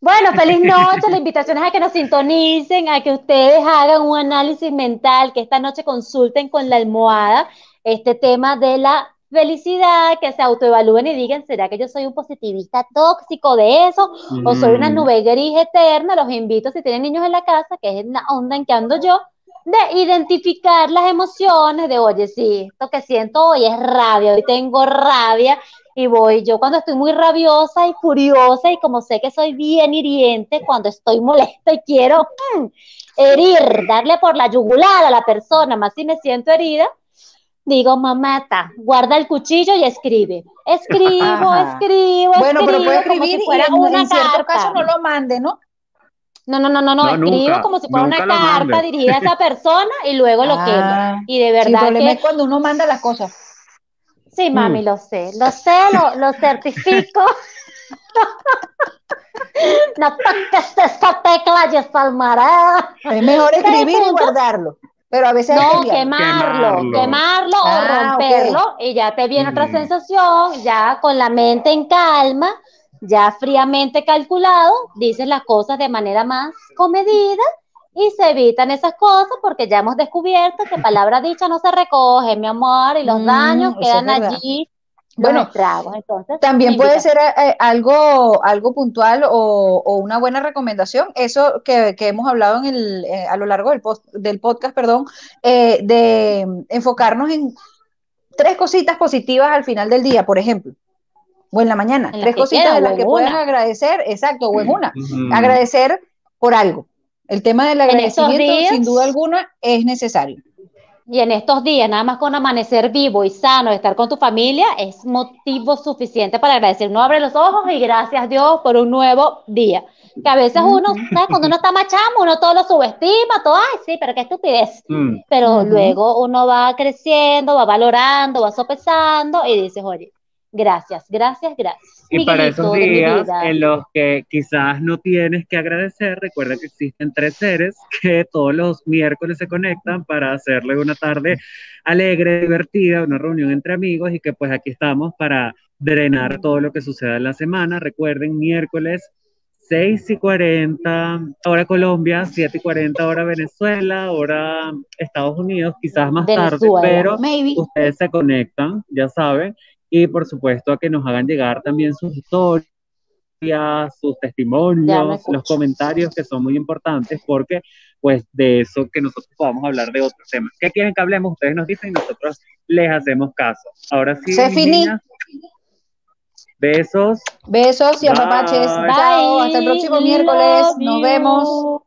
Bueno, feliz noche. La invitación es a que nos sintonicen, a que ustedes hagan un análisis mental, que esta noche consulten con la almohada este tema de la felicidad, que se autoevalúen y digan, ¿será que yo soy un positivista tóxico de eso? ¿O soy una Mm. nube gris eterna? Los invito, si tienen niños en la casa, que es la onda en que ando yo, de identificar las emociones, de, oye, sí, esto que siento hoy es rabia, hoy tengo rabia, y voy, yo cuando estoy muy rabiosa y furiosa, y como sé que soy bien hiriente, cuando estoy molesta y quiero mm, herir, darle por la yugular a la persona, más si me siento herida, digo, mamata, guarda el cuchillo y escribe. Escribo, Ajá. escribo, Bueno, pero puede escribo escribir si fuera y en, una en ciertos carta. casos no lo mande, ¿no? No, no, no, no, no, escribo nunca, como si fuera una carta dirigida a esa persona y luego lo quemo. Ah, Y de sí, el verdad problema que es cuando uno manda las cosas. sí, mami, Mm. lo sé, lo sé, lo, lo certifico. No toques esa tecla, Yesalmará. Es mejor escribir y guardarlo. Pero a veces No, quemarlo, Quemarlo. quemarlo o Ah, romperlo y ya te viene otra Mm. sensación, ya con la mente en calma, ya fríamente calculado, dices las cosas de manera más comedida y se evitan esas cosas porque ya hemos descubierto que palabra dicha no se recoge, mi amor, y los Mm, daños es quedan verdad. allí, Bueno, estragos. Entonces, También puede ser eh, algo, algo puntual o, o una buena recomendación, eso que, que hemos hablado en el, eh, a lo largo del, post- del podcast, perdón, eh, de enfocarnos en tres cositas positivas al final del día, por ejemplo, o en la mañana, En tres cositas de las que puedas una. agradecer, exacto, o en una, agradecer por algo. El tema del agradecimiento, días- sin duda alguna, es necesario. Y en estos días, nada más con amanecer vivo y sano, estar con tu familia, es motivo suficiente para agradecer. Uno abre los ojos y gracias Dios por un nuevo día. Que a veces uno. ¿sabes? Cuando uno está machamo, uno todo lo subestima, todo, ay, sí, pero qué estupidez. Mm. Pero luego uno va creciendo, va valorando, va sopesando y dices, oye, gracias, gracias, gracias. Y para esos días en los que quizás no tienes que agradecer, recuerda que existen tres seres que todos los miércoles se conectan para hacerle una tarde alegre, divertida, una reunión entre amigos y que pues aquí estamos para drenar todo lo que suceda en la semana. Recuerden, miércoles 6 y 40 hora Colombia, 7 y 40 hora Venezuela, hora Estados Unidos, quizás más tarde, pero Maybe. ustedes se conectan, ya saben, y por supuesto a que nos hagan llegar también sus historias, sus testimonios, los comentarios que son muy importantes porque pues de eso que nosotros podamos hablar de otros temas. ¿Qué quieren que hablemos? Ustedes nos dicen y nosotros les hacemos caso. Ahora sí, Se niñas, besos. Besos y Bye. apapaches. Chao, hasta el próximo Bye. miércoles. Nos vemos.